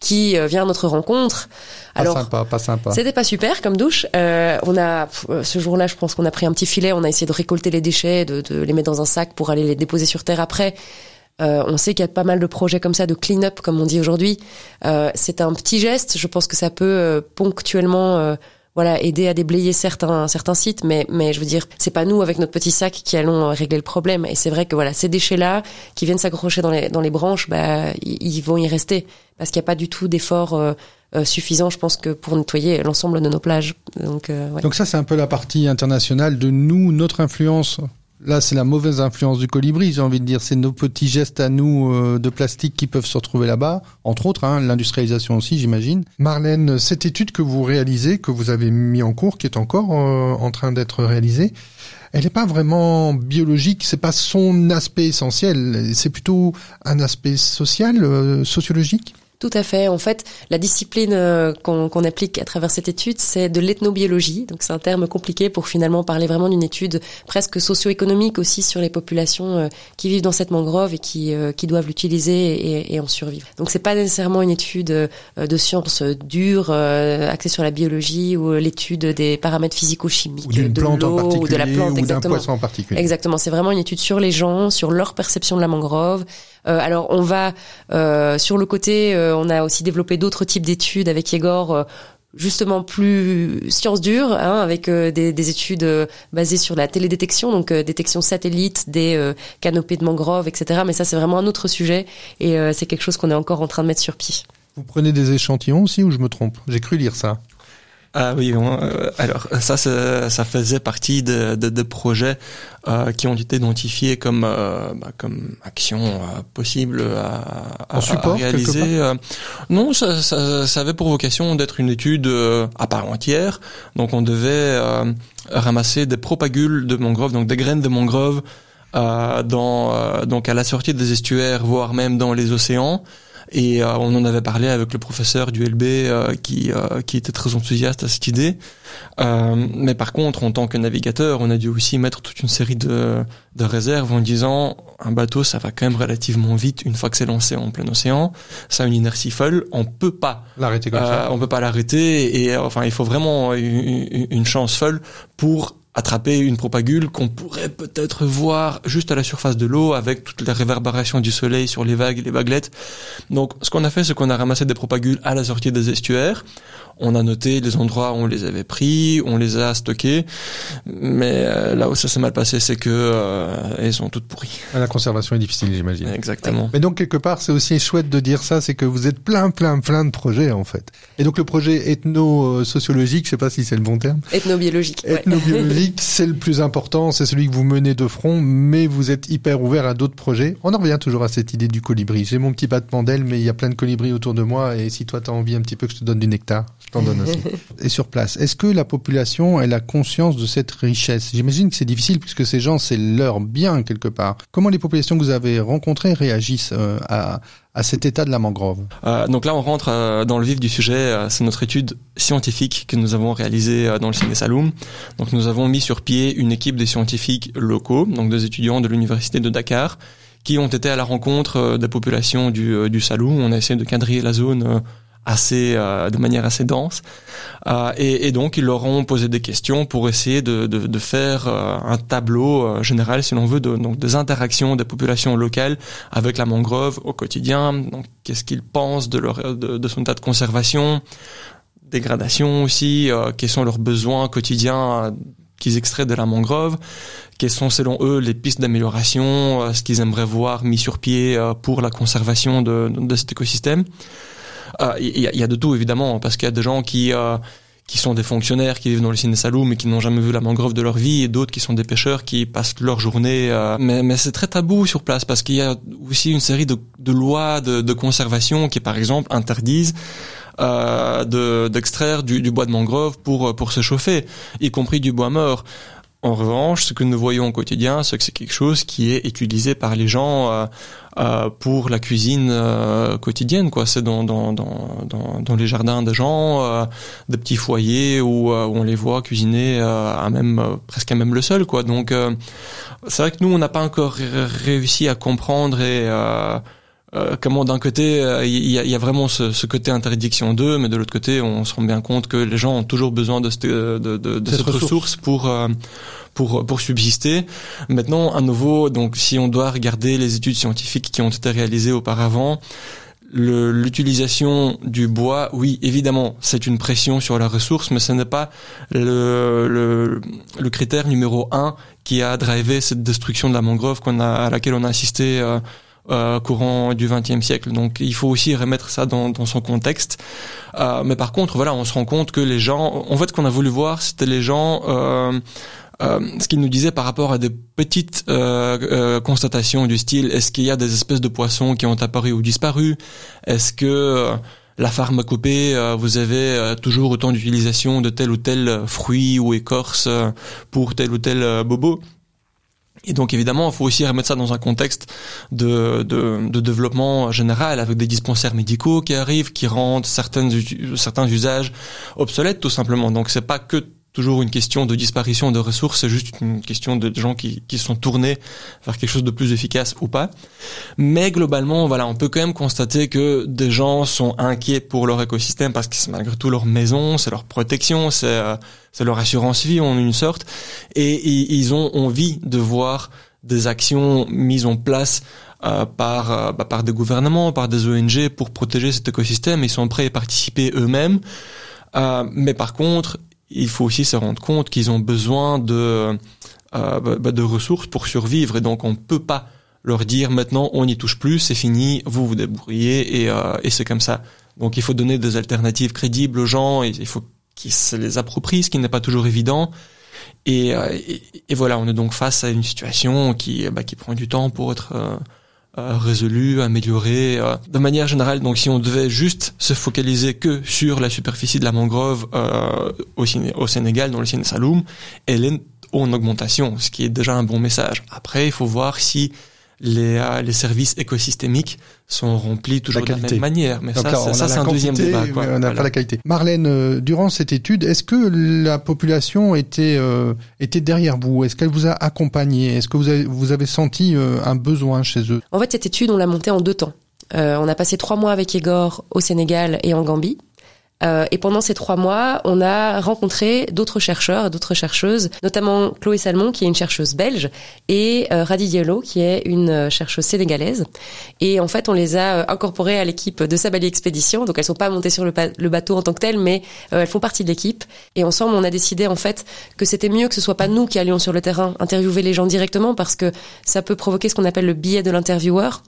qui vient à notre rencontre. Pas Alors, sympa, pas sympa. C'était pas super comme douche. on a ce jour-là, je pense qu'on a pris un petit filet, on a essayé de récolter les déchets, de, de les mettre dans un sac pour aller les déposer sur terre après. Euh, on sait qu'il y a pas mal de projets comme ça de clean-up, comme on dit aujourd'hui. Euh, c'est un petit geste. Je pense que ça peut euh, ponctuellement, voilà, aider à déblayer certains certains sites, mais mais je veux dire, c'est pas nous avec notre petit sac qui allons régler le problème. Et c'est vrai que voilà, ces déchets-là qui viennent s'accrocher dans les dans les branches, bah ils vont y rester parce qu'il n'y a pas du tout d'effort. suffisant, je pense que pour nettoyer l'ensemble de nos plages. Donc. Donc ça, c'est un peu la partie internationale de nous, notre influence Là, c'est la mauvaise influence du colibri, j'ai envie de dire. C'est nos petits gestes à nous euh, de plastique qui peuvent se retrouver là-bas, entre autres, hein, l'industrialisation aussi, j'imagine. Marlène, cette étude que vous réalisez, que vous avez mis en cours, qui est encore euh, en train d'être réalisée, elle n'est pas vraiment biologique, c'est pas son aspect essentiel, c'est plutôt un aspect social, euh, sociologique? Tout à fait. En fait, la discipline euh, qu'on applique à travers cette étude, c'est de l'ethnobiologie. Donc c'est un terme compliqué pour finalement parler vraiment d'une étude presque socio-économique aussi sur les populations euh, qui vivent dans cette mangrove et qui, euh, qui doivent l'utiliser et, et, en survivre. Donc c'est pas nécessairement une étude de sciences dures axée sur la biologie ou l'étude des paramètres physico-chimiques de l'eau ou de la plante, ou d'un poisson en particulier. Exactement. C'est vraiment une étude sur les gens, sur leur perception de la mangrove. Alors on va sur le côté euh, on a aussi développé d'autres types d'études avec Yegor euh, justement plus sciences dures, hein, avec euh, des, études basées sur la télédétection, donc détection satellite des canopées de mangroves, etc. Mais ça, c'est vraiment un autre sujet et c'est quelque chose qu'on est encore en train de mettre sur pied. Vous prenez des échantillons aussi ou je me trompe? J'ai cru lire ça. Ah oui, euh, alors ça, ça faisait partie de, de, de projets euh, qui ont été identifiés comme euh, bah, comme action euh, possible à, à, support, réaliser. non, ça, ça, ça, avait pour vocation d'être une étude à part entière. Donc on devait ramasser des propagules de mangrove, donc des graines de mangrove, dans donc à la sortie des estuaires, voire même dans les océans. Et euh, on en avait parlé avec le professeur du LB euh, qui, euh, qui était très enthousiaste à cette idée. mais par contre, en tant que navigateur, on a dû aussi mettre toute une série de, de réserves en disant un bateau, ça va quand même relativement vite une fois que c'est lancé en plein océan. Ça a une inertie folle. On peut pas l'arrêter comme ça. On peut pas l'arrêter. Et enfin, il faut vraiment une, une chance folle pour attraper une propagule qu'on pourrait peut-être voir juste à la surface de l'eau avec toutes les réverbérations du soleil sur les vagues et les vaguelettes. Donc ce qu'on a fait, c'est qu'on a ramassé des propagules à la sortie des estuaires. On a noté les endroits où on les avait pris, on les a stockés, mais euh, là où ça s'est mal passé, c'est que euh, elles sont toutes pourries. Ah, la conservation est difficile, j'imagine. Exactement. Mais donc quelque part, c'est aussi chouette de dire ça, c'est que vous êtes plein, plein, plein de projets en fait. Et donc le projet ethno-sociologique, je sais pas si c'est le bon terme. Ethnobiologique. Ethnobiologique, c'est le plus important, c'est celui que vous menez de front, mais vous êtes hyper ouvert à d'autres projets. On en revient toujours à cette idée du colibri. J'ai mon petit battement d'aile, mais il y a plein de colibris autour de moi, et si toi t'as envie un petit peu que je te donne du nectar, et sur place, est-ce que la population elle a conscience de cette richesse? J'imagine que c'est difficile puisque ces gens c'est leur bien quelque part. Comment les populations que vous avez rencontrées réagissent euh, à, à cet état de la mangrove euh, Donc là, on rentre euh, dans le vif du sujet. Euh, c'est notre étude scientifique que nous avons réalisée dans le Ciné Saloum. Donc nous avons mis sur pied une équipe de scientifiques locaux, donc des étudiants de l'université de Dakar, qui ont été à la rencontre des populations du, du Saloum. On a essayé de quadriller la zone assez euh, de manière assez dense euh, et, et, donc ils leur ont posé des questions pour essayer de, de, de faire euh, un tableau euh, général si l'on veut de, donc des interactions des populations locales avec la mangrove au quotidien donc qu'est-ce qu'ils pensent de leur de, de, son état de conservation dégradation aussi quels sont leurs besoins quotidiens qu'ils extraient de la mangrove, quelles sont selon eux les pistes d'amélioration, ce qu'ils aimeraient voir mis sur pied pour la conservation de, de cet écosystème. Ah, il y, a de tout évidemment, parce qu'il y a des gens qui euh, qui sont des fonctionnaires qui vivent dans le ciné salou mais qui n'ont jamais vu la mangrove de leur vie et d'autres qui sont des pêcheurs qui passent leur journée euh, mais, mais c'est très tabou sur place parce qu'il y a aussi une série de, de lois de, de, conservation qui par exemple interdisent euh, d'extraire du, du, bois de mangrove pour pour se chauffer y compris du bois mort en revanche, ce que nous voyons au quotidien, c'est que c'est quelque chose qui est utilisé par les gens euh, euh, pour la cuisine euh, quotidienne. Quoi, c'est dans, dans, dans, dans, les jardins des gens, des petits foyers où, où, on les voit cuisiner à même presque à même le sol. Quoi. Donc, c'est vrai que nous, on n'a pas encore réussi à comprendre et euh, comment d'un côté il y, a, y, a, vraiment ce, ce côté interdiction d'eux, mais de l'autre côté on se rend bien compte que les gens ont toujours besoin de, cette, de, de, de cette, ressource, pour pour pour subsister. Maintenant, à nouveau, donc si on doit regarder les études scientifiques qui ont été réalisées auparavant, l'utilisation du bois, oui, évidemment, c'est une pression sur la ressource, mais ce n'est pas le, le, le, critère numéro un qui a drivé cette destruction de la mangrove qu'on a, à laquelle on a assisté euh, euh, courant du XXe siècle. Donc, il faut aussi remettre ça dans, dans son contexte. Euh, mais par contre, voilà, on se rend compte que les gens, en fait, ce qu'on a voulu voir, c'était les gens euh, euh, ce qu'il nous disait par rapport à des petites euh, euh, constatations du style est-ce qu'il y a des espèces de poissons qui ont apparu ou disparu? Est-ce que la pharmacopée, vous avez toujours autant d'utilisation de tel ou tel fruit ou écorce pour tel ou tel bobo et donc évidemment, il faut aussi remettre ça dans un contexte de, de, de, développement général, avec des dispensaires médicaux qui arrivent, qui rendent certaines, certains usages obsolètes tout simplement. Donc c'est pas que toujours une question de disparition de ressources, c'est juste une question de gens qui, qui sont tournés vers quelque chose de plus efficace ou pas. Mais globalement, voilà, on peut quand même constater que des gens sont inquiets pour leur écosystème parce que c'est malgré tout leur maison, c'est leur protection, c'est euh, c'est leur assurance vie en une sorte, et, ils ont envie de voir des actions mises en place euh, par euh, bah, par des gouvernements, par des ONG pour protéger cet écosystème. Ils sont prêts à participer eux-mêmes. Euh, mais par contre, il faut aussi se rendre compte qu'ils ont besoin de, euh, bah, bah, de ressources pour survivre et donc on peut pas leur dire maintenant on n'y touche plus, c'est fini, vous vous débrouillez et, euh, et c'est comme ça. Donc il faut donner des alternatives crédibles aux gens, il faut qu'ils se les approprient, ce qui n'est pas toujours évident. Et, euh, et, et, voilà, on est donc face à une situation qui, bah, qui prend du temps pour être euh, euh, résolu, amélioré. Euh. De manière générale, donc si on devait juste se focaliser que sur la superficie de la mangrove euh, au, au, Sénégal, dans le Saloum, elle est en augmentation, ce qui est déjà un bon message. Après, il faut voir si les, euh, les services écosystémiques sont remplis toujours de la même manière. Mais ça, ça c'est un deuxième débat. Quoi. On n'a pas la qualité. Marlène, euh, durant cette étude, est-ce que la population était euh, était derrière vous? Est-ce qu'elle vous a accompagné? Est-ce que vous avez, vous avez senti un besoin chez eux? En fait, cette étude, on l'a montée en deux temps. on a passé trois mois avec Igor au Sénégal et en Gambie. Euh, et pendant ces trois mois, on a rencontré d'autres chercheurs, d'autres chercheuses, notamment Chloé Salmon, qui est une chercheuse belge, et euh, Radi Diallo, qui est une euh, chercheuse sénégalaise. Et en fait, on les a euh, incorporées à l'équipe de Sabali Expédition. Donc, elles sont pas montées sur le, bateau en tant que telles, mais elles font partie de l'équipe. Et ensemble, on a décidé en fait que c'était mieux que ce soit pas nous qui allions sur le terrain interviewer les gens directement, parce que ça peut provoquer ce qu'on appelle le biais de l'intervieweur.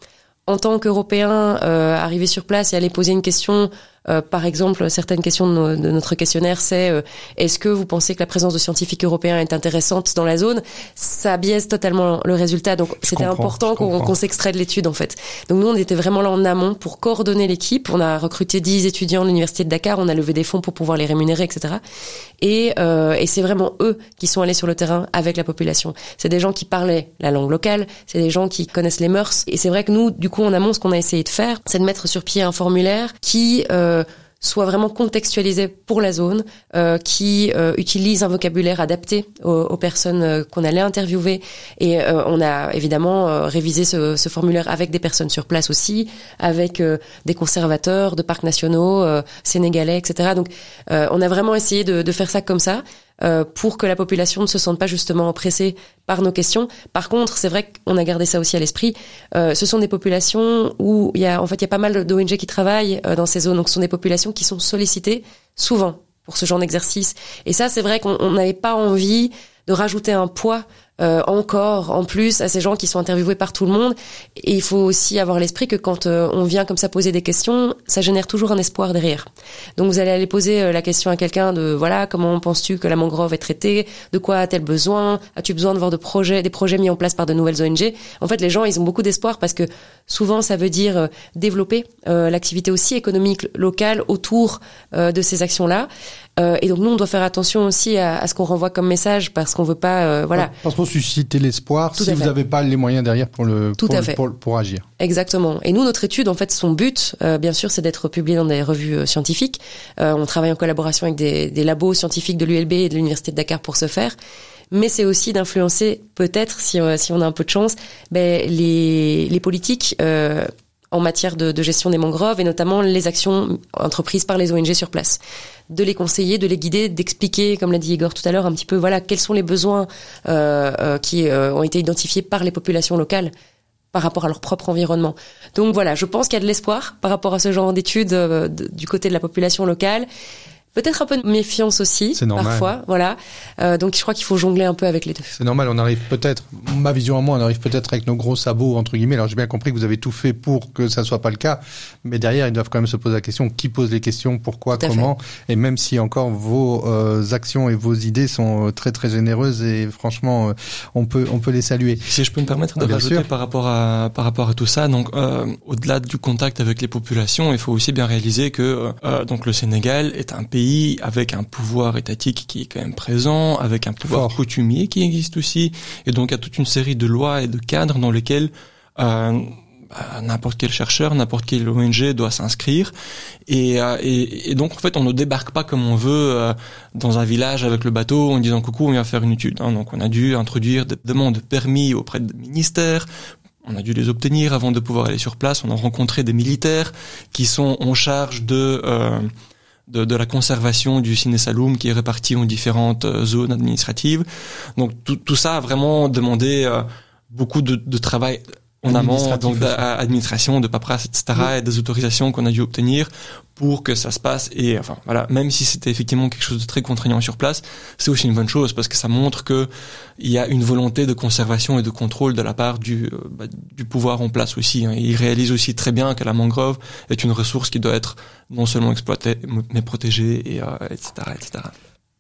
En tant qu'Européen, arriver sur place et aller poser une question euh, par exemple, certaines questions de, notre questionnaire, c'est euh, est-ce que vous pensez que la présence de scientifiques européens est intéressante dans la zone? Ça biaise totalement le résultat. Donc c'était important qu'on s'extrait de l'étude en fait. Donc nous, on était vraiment là en amont pour coordonner l'équipe. On a recruté 10 étudiants de l'université de Dakar. On a levé des fonds pour pouvoir les rémunérer, etc. Et, euh, et c'est vraiment eux qui sont allés sur le terrain avec la population. C'est des gens qui parlaient la langue locale. C'est des gens qui connaissent les mœurs. Et c'est vrai que nous, du coup, en amont, ce qu'on a essayé de faire, c'est de mettre sur pied un formulaire qui euh, soit vraiment contextualisé pour la zone, euh, qui euh, utilise un vocabulaire adapté aux, personnes qu'on allait interviewer. Et on a évidemment révisé ce, formulaire avec des personnes sur place aussi, avec des conservateurs de parcs nationaux sénégalais, etc. Donc on a vraiment essayé de faire ça comme ça. Euh, pour que la population ne se sente pas justement oppressée par nos questions. Par contre, c'est vrai qu'on a gardé ça aussi à l'esprit. Euh, ce sont des populations où il y a en fait il y a pas mal d'ONG qui travaillent euh, dans ces zones. Donc ce sont des populations qui sont sollicitées souvent pour ce genre d'exercice. Et ça, c'est vrai qu'on n'avait pas envie de rajouter un poids euh, encore en plus à ces gens qui sont interviewés par tout le monde. Et il faut aussi avoir l'esprit que quand euh, on vient comme ça poser des questions, ça génère toujours un espoir derrière. Donc vous allez aller poser euh, la question à quelqu'un de voilà comment penses-tu que la mangrove est traitée, de quoi a-t-elle besoin, as-tu besoin de voir projets, des projets mis en place par de nouvelles ONG. En fait, les gens ils ont beaucoup d'espoir parce que souvent ça veut dire développer l'activité aussi économique locale autour de ces actions-là. et donc nous on doit faire attention aussi à, à ce qu'on renvoie comme message parce qu'on veut pas voilà susciter l'espoir si vous n'avez pas les moyens derrière pour le pour, pour, agir. Exactement. Et nous, notre étude, en fait, son but, euh, bien sûr, c'est d'être publié dans des revues euh, scientifiques. Euh, on travaille en collaboration avec des, des labos scientifiques de l'ULB et de l'université de Dakar pour ce faire. Mais c'est aussi d'influencer, peut-être, si, si on a un peu de chance, ben, les, les politiques en matière de, gestion des mangroves et notamment les actions entreprises par les ONG sur place. De les conseiller, de les guider, d'expliquer, comme l'a dit Igor tout à l'heure, un petit peu voilà quels sont les besoins euh, euh, qui euh, ont été identifiés par les populations locales par rapport à leur propre environnement. Donc voilà, je pense qu'il y a de l'espoir par rapport à ce genre d'études euh, du côté de la population locale. Peut-être un peu de méfiance aussi, parfois, voilà. Euh, donc je crois qu'il faut jongler un peu avec les deux. C'est normal, on arrive peut-être, ma vision à moi, on arrive peut-être avec nos gros sabots, entre guillemets. Alors j'ai bien compris que vous avez tout fait pour que ça soit pas le cas, mais derrière, ils doivent quand même se poser la question, qui pose les questions, pourquoi, comment, et même si encore vos euh, actions et vos idées sont euh, très très généreuses et franchement, euh, on peut on peut les saluer. Si je peux me permettre de rajouter par rapport à par rapport à tout ça, donc euh, au-delà du contact avec les populations, il faut aussi bien réaliser que donc le Sénégal est un pays avec un pouvoir étatique qui est quand même présent, avec un pouvoir coutumier qui existe aussi, et donc a toute une série de lois et de cadres dans lesquels euh, bah, n'importe quel chercheur, n'importe quelle ONG doit s'inscrire. Euh, et, et, donc en fait, on ne débarque pas comme on veut euh, dans un village avec le bateau en disant coucou, on vient faire une étude. Hein. Donc on a dû introduire des demandes de permis auprès des ministères. On a dû les obtenir avant de pouvoir aller sur place. On a rencontré des militaires qui sont en charge de euh, de, de, la conservation du ciné Saloum qui est réparti en différentes euh, zones administratives. Donc tout, tout ça a vraiment demandé euh, beaucoup de, de travail en amont, donc d'administration, de paperasse, etc., et des autorisations qu'on a dû obtenir pour que ça se passe. Et enfin, voilà, même si c'était effectivement quelque chose de très contraignant sur place, c'est aussi une bonne chose parce que ça montre que il y a une volonté de conservation et de contrôle de la part du, euh, bah, du pouvoir en place aussi. Hein. Il réalise aussi très bien que la mangrove est une ressource qui doit être non seulement exploitée mais protégée, et euh, etc., etc.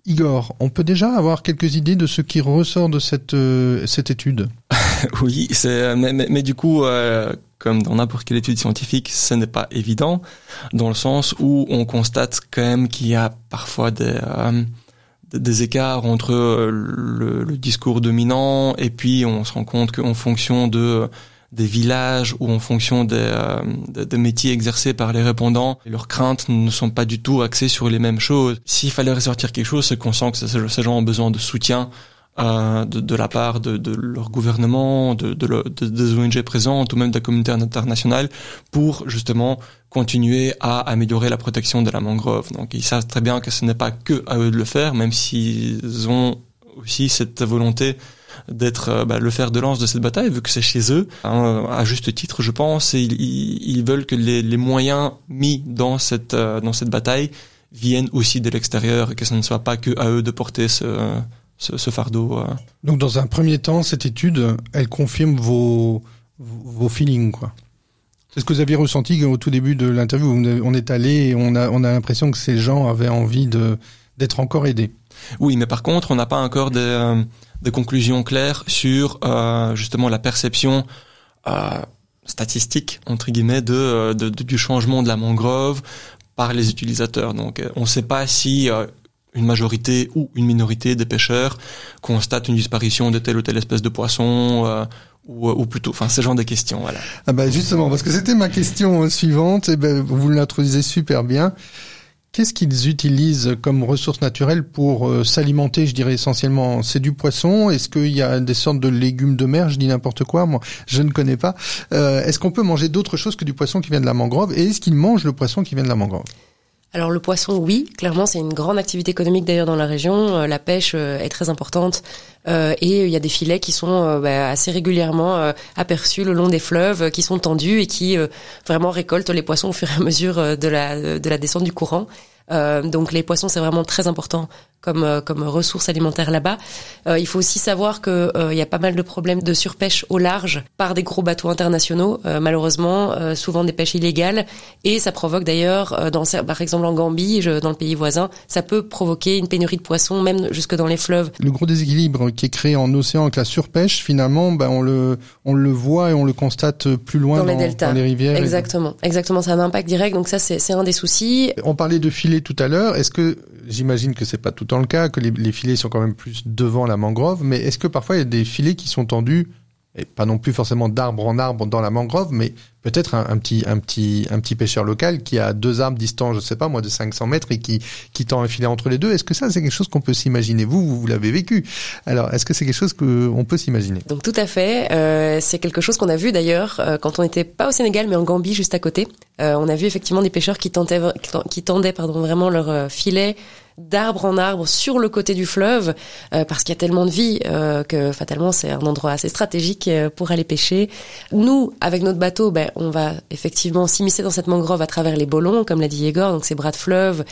Igor, on peut déjà avoir quelques idées de ce qui ressort de cette, euh, cette étude? Oui, c'est, mais, mais, du coup, euh, comme dans n'importe quelle étude scientifique, ce n'est pas évident, dans le sens où on constate quand même qu'il y a parfois des, euh, des écarts entre le, le, discours dominant et puis on se rend compte qu'en fonction de des villages ou en fonction des, euh, des, métiers exercés par les répondants, leurs craintes ne sont pas du tout axées sur les mêmes choses. S'il fallait ressortir quelque chose, c'est qu'on sent que ces gens ont besoin de soutien euh, de, de, la part de, de leur gouvernement, de, de, des ONG présentes ou même de la communauté internationale pour justement continuer à améliorer la protection de la mangrove. Donc ils savent très bien que ce n'est pas que à eux de le faire, même s'ils ont aussi cette volonté d'être euh, bah, le fer de lance de cette bataille, vu que c'est chez eux, hein, à juste titre, je pense, et ils, ils veulent que les, les, moyens mis dans cette euh, dans cette bataille viennent aussi de l'extérieur et que ce ne soit pas que à eux de porter ce, ce, ce fardeau. Euh. Donc, dans un premier temps, cette étude, elle confirme vos vos feelings, quoi. C'est ce que vous aviez ressenti au tout début de l'interview. On est allé et on a on a l'impression que ces gens avaient envie de d'être encore aidés. Oui, mais par contre, on n'a pas encore des des conclusions claires sur euh, justement la perception euh, statistique entre guillemets euh, de, du changement de la mangrove par les utilisateurs. Donc, on ne sait pas si une majorité ou une minorité des pêcheurs constatent une disparition de telle ou telle espèce de poisson. ou, ou, plutôt, enfin, ce genre de questions, voilà. Ah bah justement, parce que c'était ma question suivante, et ben vous l'introduisez super bien. Qu'est-ce qu'ils utilisent comme ressources naturelles pour euh, s'alimenter Je dirais essentiellement, c'est du poisson? Est-ce qu'il y a des sortes de légumes de mer? Je dis n'importe quoi, moi, je ne connais pas. Euh, est-ce qu'on peut manger d'autres choses que du poisson qui vient de la mangrove? Et est-ce qu'ils mangent le poisson qui vient de la mangrove? Alors le poisson, oui, clairement, c'est une grande activité économique d'ailleurs dans la région. Euh, la pêche est très importante et il y a des filets qui sont bah, assez régulièrement aperçus le long des fleuves, qui sont tendus et qui vraiment récoltent les poissons au fur et à mesure de la, de la descente du courant. Euh, donc les poissons, c'est vraiment très important comme euh, comme ressource alimentaire là-bas. Euh, il faut aussi savoir que euh, il y a pas mal de problèmes de surpêche au large par des gros bateaux internationaux, malheureusement, souvent des pêches illégales, et ça provoque d'ailleurs, dans par exemple en Gambie, dans le pays voisin, ça peut provoquer une pénurie de poissons, même jusque dans les fleuves. Le gros déséquilibre qui est créé en océan avec la surpêche, finalement, ben on le on le voit et on le constate plus loin dans, les deltas, dans les rivières. Exactement, exactement, ça a un impact direct. Donc ça, c'est un des soucis. On parlait de filets tout à l'heure. Est-ce que j'imagine que c'est pas tout le cas, que les, filets sont quand même plus devant la mangrove, mais est-ce que parfois il y a des filets qui sont tendus, et pas non plus forcément d'arbre en arbre dans la mangrove, mais peut-être un, petit, un, petit, un petit pêcheur local qui a deux arbres distants, je sais pas moi, de 500 mètres et qui, qui tend un filet entre les deux. Est-ce que ça, c'est quelque chose qu'on peut s'imaginer? Vous, vous, l'avez vécu. Alors, est-ce que c'est quelque chose qu'on peut s'imaginer? Donc tout à fait. Euh, c'est quelque chose qu'on a vu d'ailleurs euh, quand on n'était pas au Sénégal, mais en Gambie, juste à côté. Euh, on a vu effectivement des pêcheurs qui, tentaient, qui tendaient pardon, vraiment leur euh, filet d'arbre en arbre sur le côté du fleuve euh, parce qu'il y a tellement de vie euh, que fatalement c'est un endroit assez stratégique euh, pour aller pêcher. Nous, avec notre bateau, ben, on va effectivement s'immiscer dans cette mangrove à travers les bolons, comme l'a dit Igor, donc ces bras de fleuve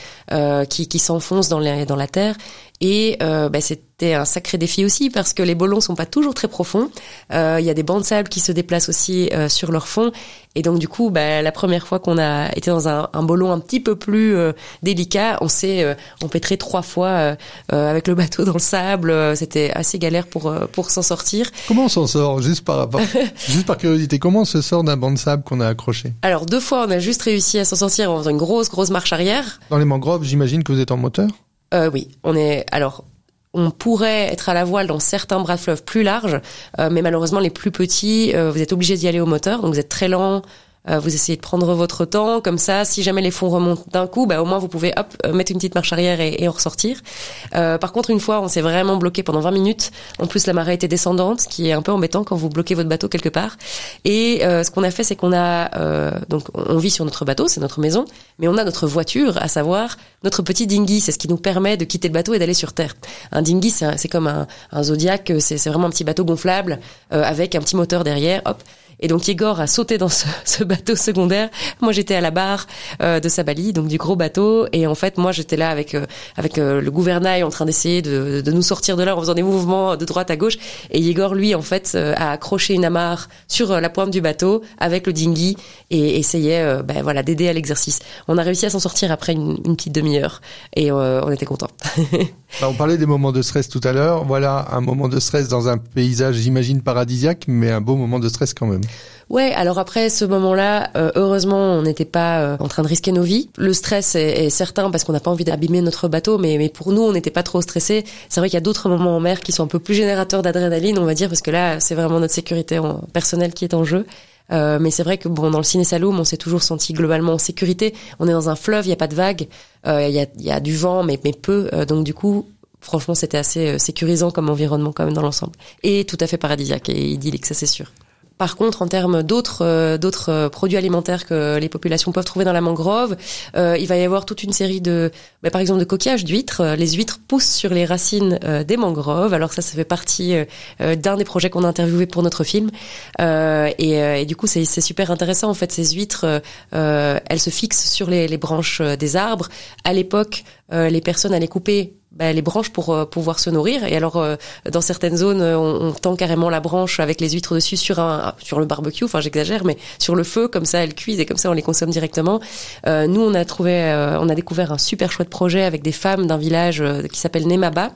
qui, qui s'enfoncent dans, dans la terre et euh, bah, c'était un sacré défi aussi parce que les bolons sont pas toujours très profonds. Euh, il y a des bancs de sable qui se déplacent aussi euh, sur leur fond. Et donc du coup, bah, la première fois qu'on a été dans un, un bolon un petit peu plus délicat, on s'est empêtré trois fois avec le bateau dans le sable. C'était assez galère pour pour s'en sortir. Comment on s'en sort Juste par juste par curiosité, comment on se sort d'un banc de sable qu'on a accroché? Alors deux fois, on a juste réussi à s'en sortir en faisant une grosse grosse marche arrière. Dans les mangroves, j'imagine que vous êtes en moteur? Euh, oui, on est alors on pourrait être à la voile dans certains bras de fleuve plus larges, euh, mais malheureusement les plus petits, euh, vous êtes obligé d'y aller au moteur, donc vous êtes très lent, euh, vous essayez de prendre votre temps, comme ça, si jamais les fonds remontent d'un coup, bah, au moins vous pouvez hop, euh, mettre une petite marche arrière et, et en ressortir. Euh, par contre, une fois, on s'est vraiment bloqué pendant 20 minutes. En plus, la marée était descendante, ce qui est un peu embêtant quand vous bloquez votre bateau quelque part. Et ce qu'on a fait, c'est qu'on a donc on vit sur notre bateau, c'est notre maison, mais on a notre voiture, à savoir notre petit dinghy. C'est ce qui nous permet de quitter le bateau et d'aller sur terre. Un dinghy, c'est comme un, un Zodiac, c'est vraiment un petit bateau gonflable avec un petit moteur derrière. Hop. Et donc Igor a sauté dans ce, bateau secondaire. Moi j'étais à la barre euh, de Sabali, donc du gros bateau. Et en fait moi j'étais là avec euh, avec euh, le gouvernail en train d'essayer de, de, nous sortir de là en faisant des mouvements de droite à gauche. Et Igor lui en fait a accroché une amarre sur la pointe du bateau avec le dinghy et essayait ben voilà d'aider à l'exercice. On a réussi à s'en sortir après une, petite demi-heure et on était content. on parlait des moments de stress tout à l'heure. Voilà un moment de stress dans un paysage j'imagine paradisiaque, mais un beau moment de stress quand même. Ouais, alors après ce moment-là, euh, heureusement, on n'était pas euh, en train de risquer nos vies. Le stress est, certain parce qu'on n'a pas envie d'abîmer notre bateau, mais, mais pour nous, on n'était pas trop stressés. C'est vrai qu'il y a d'autres moments en mer qui sont un peu plus générateurs d'adrénaline, on va dire, parce que là, c'est vraiment notre sécurité personnelle qui est en jeu. Euh, mais c'est vrai que bon, dans le ciné Saloum, on s'est toujours senti globalement en sécurité. On est dans un fleuve, il y a pas de vagues, il y, a, y, a, du vent, mais, mais peu. donc du coup, franchement, c'était assez sécurisant comme environnement quand même dans l'ensemble. Et tout à fait paradisiaque et idyllique, ça c'est sûr. Par contre, en termes d'autres euh, d'autres euh, produits alimentaires que les populations peuvent trouver dans la mangrove, euh, il va y avoir toute une série de, bah, par exemple, de coquillages d'huîtres. Les huîtres poussent sur les racines des mangroves. Alors ça, ça fait partie d'un des projets qu'on a interviewé pour notre film. Et, du coup, c'est super intéressant. En fait, ces huîtres, elles se fixent sur les, les branches des arbres. À l'époque, les personnes allaient couper bah, les branches pour euh, pouvoir se nourrir. Et alors, euh, dans certaines zones, euh, on, on, tend carrément la branche avec les huîtres dessus sur un sur le barbecue. Enfin, j'exagère, mais sur le feu, comme ça, elles cuisent et comme ça, on les consomme directement. nous, on a trouvé, on a découvert un super chouette projet avec des femmes d'un village qui s'appelle Nemaba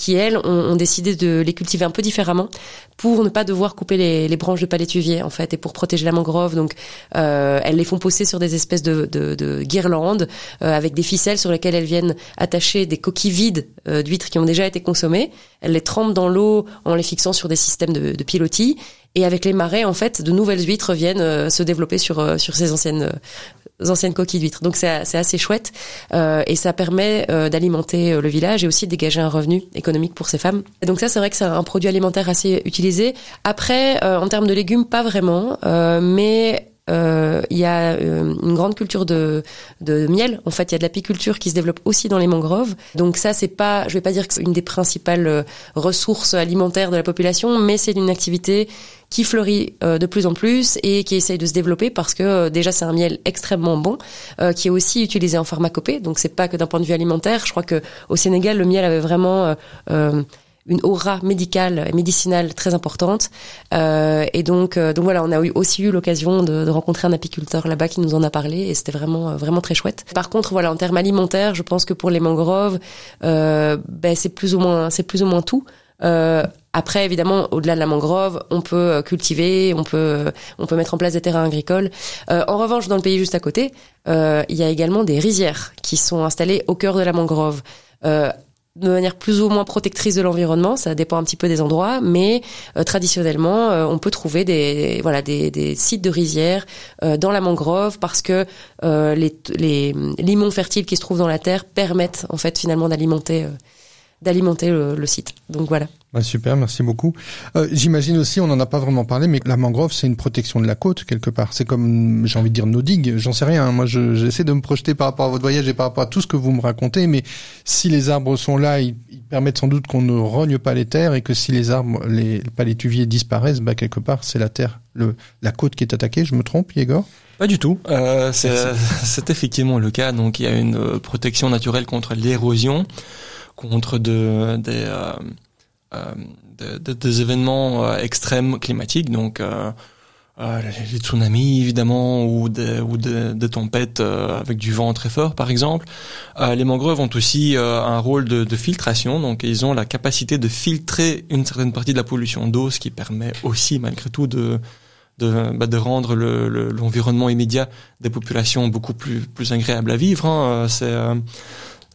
qui elles ont, décidé de les cultiver un peu différemment pour ne pas devoir couper les, les, branches de palétuvier en fait et pour protéger la mangrove. Donc euh, elles les font pousser sur des espèces de, de, de guirlandes euh, avec des ficelles sur lesquelles elles viennent attacher des coquilles vides d'huîtres qui ont déjà été consommées. Elles les trempent dans l'eau en les fixant sur des systèmes de, pilotis. Et avec les marées, en fait, de nouvelles huîtres viennent euh, se développer sur euh, sur ces anciennes anciennes coquilles d'huîtres. Donc c'est assez chouette euh, et ça permet euh, d'alimenter euh, le village et aussi de dégager un revenu économique pour ces femmes. Donc ça c'est vrai que c'est un produit alimentaire assez utilisé. Après en termes de légumes pas vraiment, mais euh, il y a euh, une grande culture de, miel. En fait, il y a de l'apiculture qui se développe aussi dans les mangroves. Donc ça, c'est pas, je vais pas dire que c'est une des principales euh, ressources alimentaires de la population, mais c'est une activité qui fleurit de plus en plus et qui essaye de se développer parce que déjà c'est un miel extrêmement bon qui est aussi utilisé en pharmacopée donc c'est pas que d'un point de vue alimentaire je crois que au Sénégal le miel avait vraiment une aura médicale et médicinale très importante. Euh, et donc, euh, donc voilà, on a eu, aussi eu l'occasion de, de, rencontrer un apiculteur là-bas qui nous en a parlé et c'était vraiment euh, vraiment très chouette. Par contre, voilà, en termes alimentaires, je pense que pour les mangroves, euh, ben c'est plus ou moins c'est plus ou moins tout. Euh, après, évidemment, au-delà de la mangrove, on peut cultiver, on peut, on peut mettre en place des terrains agricoles. Euh, en revanche, dans le pays juste à côté, euh, il y a également des rizières qui sont installées au cœur de la mangrove. De manière plus ou moins protectrice de l'environnement, ça dépend un petit peu des endroits, mais euh, traditionnellement, euh, on peut trouver des voilà des, des sites de rizières euh, dans la mangrove parce que les, les limons fertiles qui se trouvent dans la terre permettent en fait finalement d'alimenter d'alimenter le, site. Donc voilà. Bah super, merci beaucoup. Euh, J'imagine aussi, on n'en a pas vraiment parlé, mais la mangrove, c'est une protection de la côte quelque part. C'est comme, j'ai envie de dire, nos digues. J'en sais rien. Moi, j'essaie de me projeter par rapport à votre voyage et par rapport à tout ce que vous me racontez. Mais si les arbres sont là, ils, permettent sans doute qu'on ne rogne pas les terres et que si les arbres, les palétuviers disparaissent, bah quelque part, c'est la terre, le, la côte qui est attaquée. Je me trompe, Yegor? Pas du tout. Euh, c'est effectivement le cas. Donc il y a une euh, protection naturelle contre l'érosion contre de, des, euh, euh, des événements euh, extrêmes climatiques, donc les tsunamis évidemment ou des, ou des, tempêtes avec du vent très fort par exemple. les mangroves ont aussi un rôle de, de, filtration, donc ils ont la capacité de filtrer une certaine partie de la pollution d'eau, ce qui permet aussi malgré tout de de, bah, de rendre l'environnement le, immédiat des populations beaucoup plus plus agréable à vivre. Hein. C'est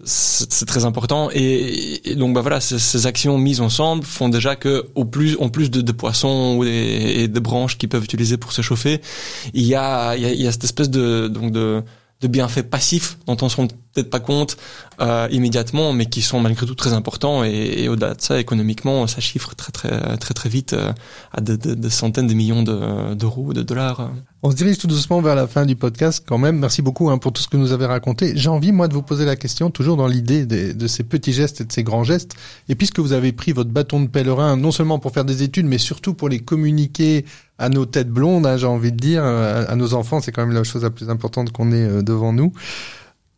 c'est très important. Et, donc bah voilà ces, actions mises ensemble font déjà que au plus en plus de, de poissons et, de branches qui peuvent utiliser pour se chauffer il y a il y a, il y a cette espèce de donc de de bienfaits passifs dont on se rend peut-être pas compte euh, immédiatement, mais qui sont malgré tout très importants. Et, et au-delà de ça, économiquement, ça chiffre très très très très vite euh, à des centaines de millions d'euros ou de dollars. On se dirige tout doucement vers la fin du podcast quand même. Merci beaucoup hein, pour tout ce que nous avez raconté. J'ai envie, moi, de vous poser la question, toujours dans l'idée de, de, ces petits gestes et de ces grands gestes. Et puisque vous avez pris votre bâton de pèlerin, non seulement pour faire des études, mais surtout pour les communiquer à nos têtes blondes, hein, j'ai envie de dire, euh, à, nos enfants, c'est quand même la chose la plus importante qu'on ait euh, devant nous.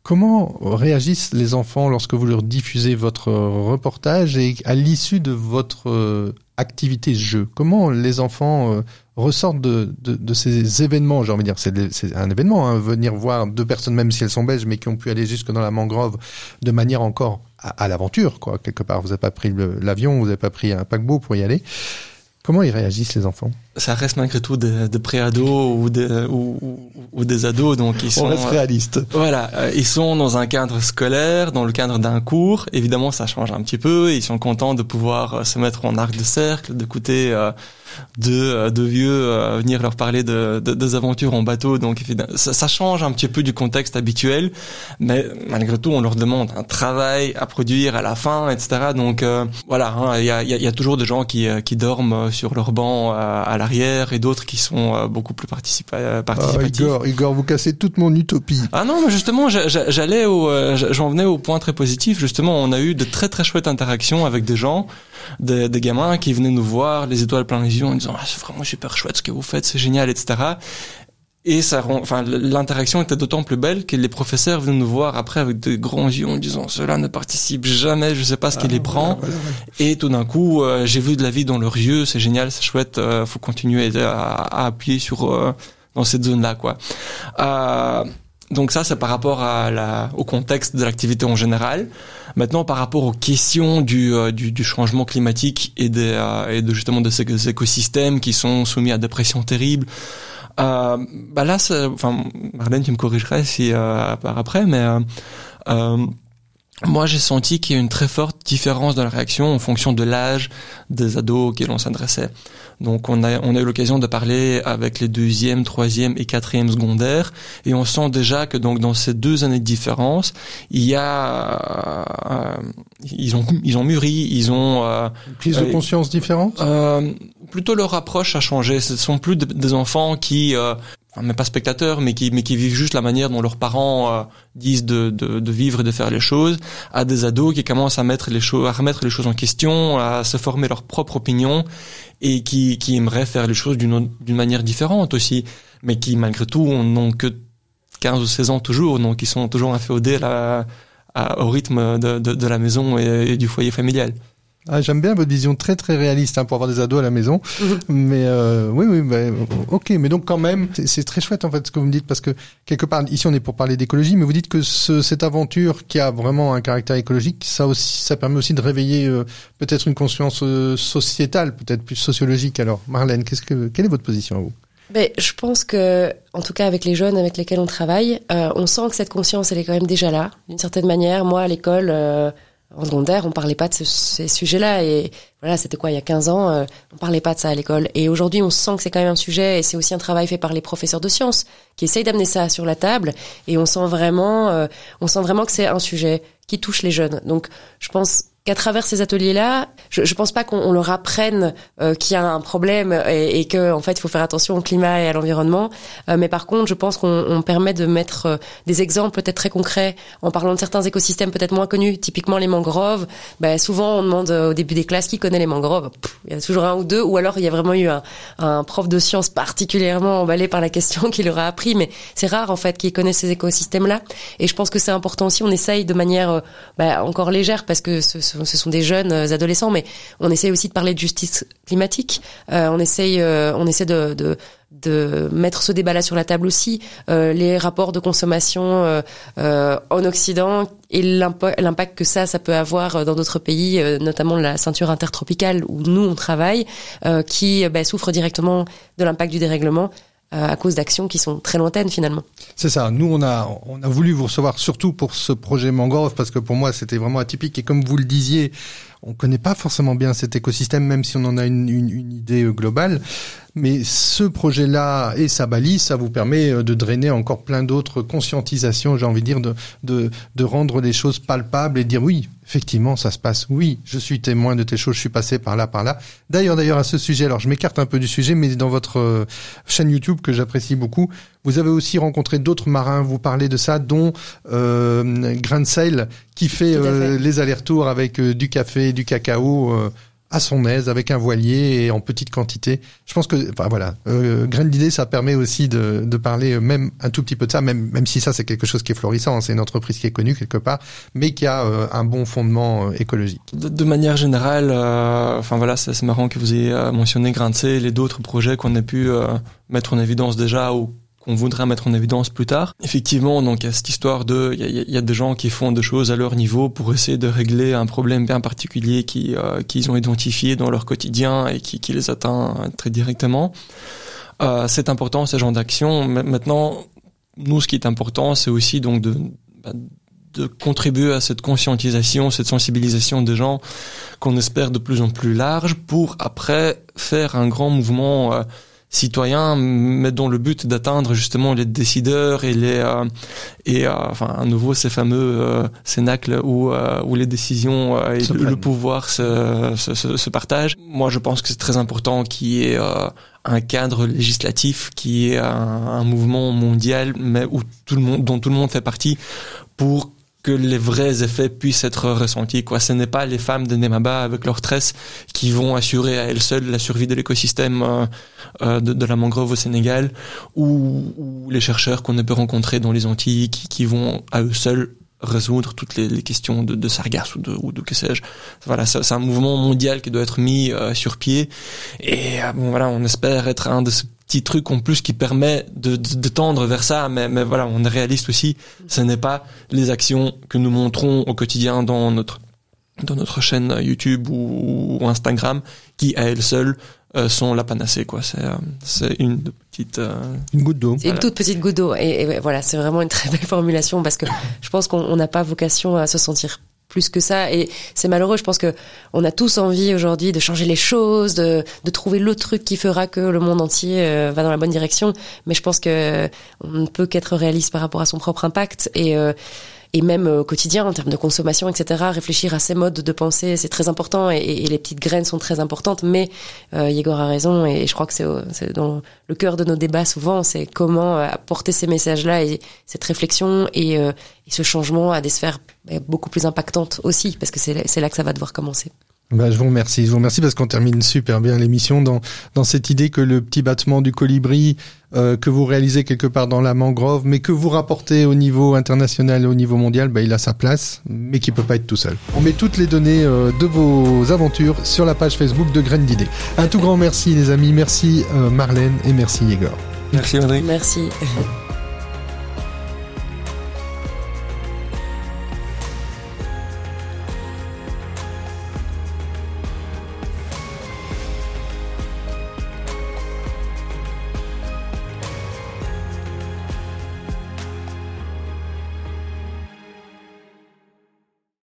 Comment réagissent les enfants lorsque vous leur diffusez votre reportage et à l'issue de votre euh, activité jeu? Comment les enfants ressortent de, de, de, ces événements? J'ai envie de dire, c'est un événement, hein, venir voir deux personnes, même si elles sont belges, mais qui ont pu aller jusque dans la mangrove de manière encore à, à l'aventure, quoi. Quelque part, vous n'avez pas pris l'avion, vous n'avez pas pris un paquebot pour y aller. Comment ils réagissent les enfants? Ça reste malgré tout des, des pré-ados ou des, ou, ou, des ados, donc ils sont. On reste réaliste. Voilà, euh, ils sont dans un cadre scolaire, dans le cadre d'un cours. Évidemment, ça change un petit peu. Ils sont contents de pouvoir euh, se mettre en arc de cercle, d'écouter euh, deux, deux vieux venir leur parler de, de, des aventures en bateau. Donc ça, ça, change un petit peu du contexte habituel, mais malgré tout, on leur demande un travail à produire à la fin, etc. Donc voilà, hein, il y, a, y, a, toujours des gens qui, qui dorment sur leur banc à, l'arrière et d'autres qui sont euh, beaucoup plus participa participatifs. Ah, Igor, Igor, vous cassez toute mon utopie. Ah non, mais justement, j'allais au, euh, j'en venais au point très positif. Justement, on a eu de très très chouettes interactions avec des gens, des, des gamins qui venaient nous voir, les étoiles plein les yeux, en disant ah, c'est vraiment super chouette ce que vous faites, c'est génial, etc. Et ça enfin, l'interaction était d'autant plus belle que les professeurs venaient nous voir après avec de grands yeux en disant cela ne participe jamais, je sais pas ce qui les ah, prend. Et tout d'un coup, euh, j'ai vu de la vie dans leurs yeux, c'est génial, c'est chouette, euh, faut continuer à, appuyer sur euh, dans cette zone-là, quoi. Euh, donc ça, c'est par rapport à la, au contexte de l'activité en général. Maintenant, par rapport aux questions du, du, du changement climatique et, des, et de justement de ces écosystèmes qui sont soumis à des pressions terribles, euh, bah là, enfin, Marlène, tu me corrigerais si euh, par après, mais euh, euh moi, j'ai senti qu'il y a une très forte différence dans la réaction en fonction de l'âge des ados auxquels on s'adressait. Donc, on a, on a eu l'occasion de parler avec les deuxième, troisième et quatrième secondaires, et on sent déjà que donc dans ces deux années de différence, il y a, euh, ils ont, ils ont mûri, ils ont euh, une prise de euh, conscience différente? Euh, plutôt leur approche a changé. Ce sont plus des enfants qui euh, mais pas spectateurs, mais qui, mais qui vivent juste la manière dont leurs parents euh, disent de, de, de, vivre et de faire les choses, à des ados qui commencent à mettre les choses, à remettre les choses en question, à se former leur propre opinion et qui, qui aimeraient faire les choses d'une manière différente aussi, mais qui malgré tout n'ont que 15 ou 16 ans toujours, donc ils sont toujours inféodés à à, au rythme de, de, de la maison et du foyer familial. Ah, J'aime bien votre vision très très réaliste hein, pour avoir des ados à la maison. Mhm. Mais euh, oui, oui, bah, ok. Mais donc quand même, c'est très chouette en fait ce que vous me dites parce que quelque part, ici on est pour parler d'écologie, mais vous dites que ce, cette aventure qui a vraiment un caractère écologique, ça aussi, ça permet aussi de réveiller euh, peut-être une conscience euh, sociétale, peut-être plus sociologique. Alors, Marlène, qu'est-ce que quelle est votre position à vous? Ben, je pense que, en tout cas avec les jeunes avec lesquels on travaille, on sent que cette conscience, elle est quand même déjà là, d'une certaine manière. Moi, à l'école, en secondaire, on parlait pas de ces sujets-là et voilà, c'était quoi il y a 15 ans, euh, on parlait pas de ça à l'école. Et aujourd'hui, on sent que c'est quand même un sujet et c'est aussi un travail fait par les professeurs de sciences qui essayent d'amener ça sur la table et on sent vraiment, euh, on sent vraiment que c'est un sujet qui touche les jeunes. Donc, je pense qu'à travers ces ateliers-là, je, je pense pas qu'on leur apprenne euh, qu'il y a un problème et, et que en fait il faut faire attention au climat et à l'environnement. Euh, mais par contre, je pense qu'on permet de mettre euh, des exemples peut-être très concrets en parlant de certains écosystèmes peut-être moins connus, typiquement les mangroves. Ben, souvent on demande au début des classes qui connaît les mangroves? il y a toujours un ou deux, ou alors il y a vraiment eu un, un prof de sciences particulièrement emballé par la question qui leur a appris. Mais c'est rare en fait qu'ils connaissent ces écosystèmes-là. Et je pense que c'est important aussi. On essaye de manière ben, encore légère parce que ce, ce ce sont des jeunes euh, adolescents, mais on essaye aussi de parler de justice climatique. Euh, on essaye, euh, on essaie de, de, de mettre ce débat-là sur la table aussi. les rapports de consommation en Occident et l'impact que ça, ça peut avoir dans d'autres pays, notamment la ceinture intertropicale où nous on travaille, qui ben, souffre directement de l'impact du dérèglement. Euh, à cause d'actions qui sont très lointaines finalement. C'est ça. Nous, on a, on a voulu vous recevoir surtout pour ce projet Mangrove parce que pour moi, c'était vraiment atypique. Et comme vous le disiez, on connaît pas forcément bien cet écosystème, même si on en a une, une, une idée euh, globale. Mais ce projet-là et sa balise, ça vous permet euh, de drainer encore plein d'autres conscientisations, j'ai envie de dire, de, de, de rendre les choses palpables et dire oui, effectivement, ça se passe. Oui, je suis témoin de tes choses, je suis passé par là, par là. D'ailleurs, d'ailleurs, à ce sujet, alors je m'écarte un peu du sujet, mais dans votre euh, chaîne YouTube que j'apprécie beaucoup, vous avez aussi rencontré d'autres marins. Vous parlez de ça, dont euh, Grand Sail, qui fait, euh, les allers-retours avec euh, du café, du cacao à son aise avec un voilier et en petite quantité. Je pense que, enfin voilà, euh, grain d'idée, ça permet aussi de, de, parler même un tout petit peu de ça, même même si ça c'est quelque chose qui est florissant, hein, c'est une entreprise qui est connue quelque part, mais qui a euh, un bon fondement euh, écologique. De, manière générale, euh, enfin voilà, c'est marrant que vous ayez mentionné Grain de et les d'autres projets qu'on a pu mettre en évidence déjà qu'on voudra mettre en évidence plus tard. Effectivement, donc il y a cette histoire de, il y a, y a, des gens qui font des choses à leur niveau pour essayer de régler un problème bien particulier qui euh, qu'ils ont identifié dans leur quotidien et qui, qui les atteint très directement. Euh, c'est important ce genre d'action. Maintenant, nous, ce qui est important, c'est aussi donc de bah, de contribuer à cette conscientisation, cette sensibilisation des gens qu'on espère de plus en plus large pour après faire un grand mouvement euh, citoyens, mais dont le but d'atteindre justement les décideurs et les euh, et euh, enfin à nouveau ces fameux euh, cénacles où euh, où les décisions et le, pouvoir se, se, se, partagent. Moi, je pense que c'est très important qu'il y ait un cadre législatif qui est un, un, mouvement mondial, mais où tout le monde, dont tout le monde fait partie, pour que les vrais effets puissent être ressentis. Quoi, ce n'est pas les femmes de Nemaba avec leurs tresses qui vont assurer à elles seules la survie de l'écosystème euh, euh, de, la mangrove au Sénégal, ou, les chercheurs qu'on a pu rencontrer dans les Antilles qui vont à eux seuls résoudre toutes les, questions de, de, sargasses ou de, ou de que sais-je. Voilà, c'est un mouvement mondial qui doit être mis euh, sur pied. Et euh, bon, voilà, on espère être un de ces petits trucs en plus qui permet de, de, de tendre vers ça. Mais, mais voilà, on est réaliste aussi. Ce n'est pas les actions que nous montrons au quotidien dans notre dans notre chaîne YouTube ou, ou Instagram qui à elles seules euh, sont la panacée quoi. C'est euh, c'est une petite euh, une goutte d'eau. C'est une toute petite goutte d'eau. Et, et, voilà c'est vraiment une très belle formulation parce que je pense qu'on n'a pas vocation à se sentir plus que ça. Et c'est malheureux. Je pense que on a tous envie aujourd'hui de changer les choses de, de trouver le truc qui fera que le monde entier euh, va dans la bonne direction. Mais je pense que on ne peut qu'être réaliste par rapport à son propre impact. Et euh, et même au quotidien en termes de consommation, etc. Réfléchir à ces modes de pensée, c'est très important et, les petites graines sont très importantes. Mais euh, Yegor a raison et je crois que c'est dans le cœur de nos débats souvent, c'est comment euh, apporter ces messages-là et cette réflexion et, euh, et, ce changement à des sphères beaucoup plus impactantes aussi, parce que c'est là que ça va devoir commencer. Bah, je vous remercie, je vous remercie parce qu'on termine super bien l'émission dans dans cette idée que le petit battement du colibri euh, que vous réalisez quelque part dans la mangrove, mais que vous rapportez au niveau international et au niveau mondial, bah, il a sa place, mais qui peut pas être tout seul. On met toutes les données euh, de vos aventures sur la page Facebook de Graines d'idées. Un tout grand merci les amis, merci euh, Marlène et merci Igor. Merci André. Merci.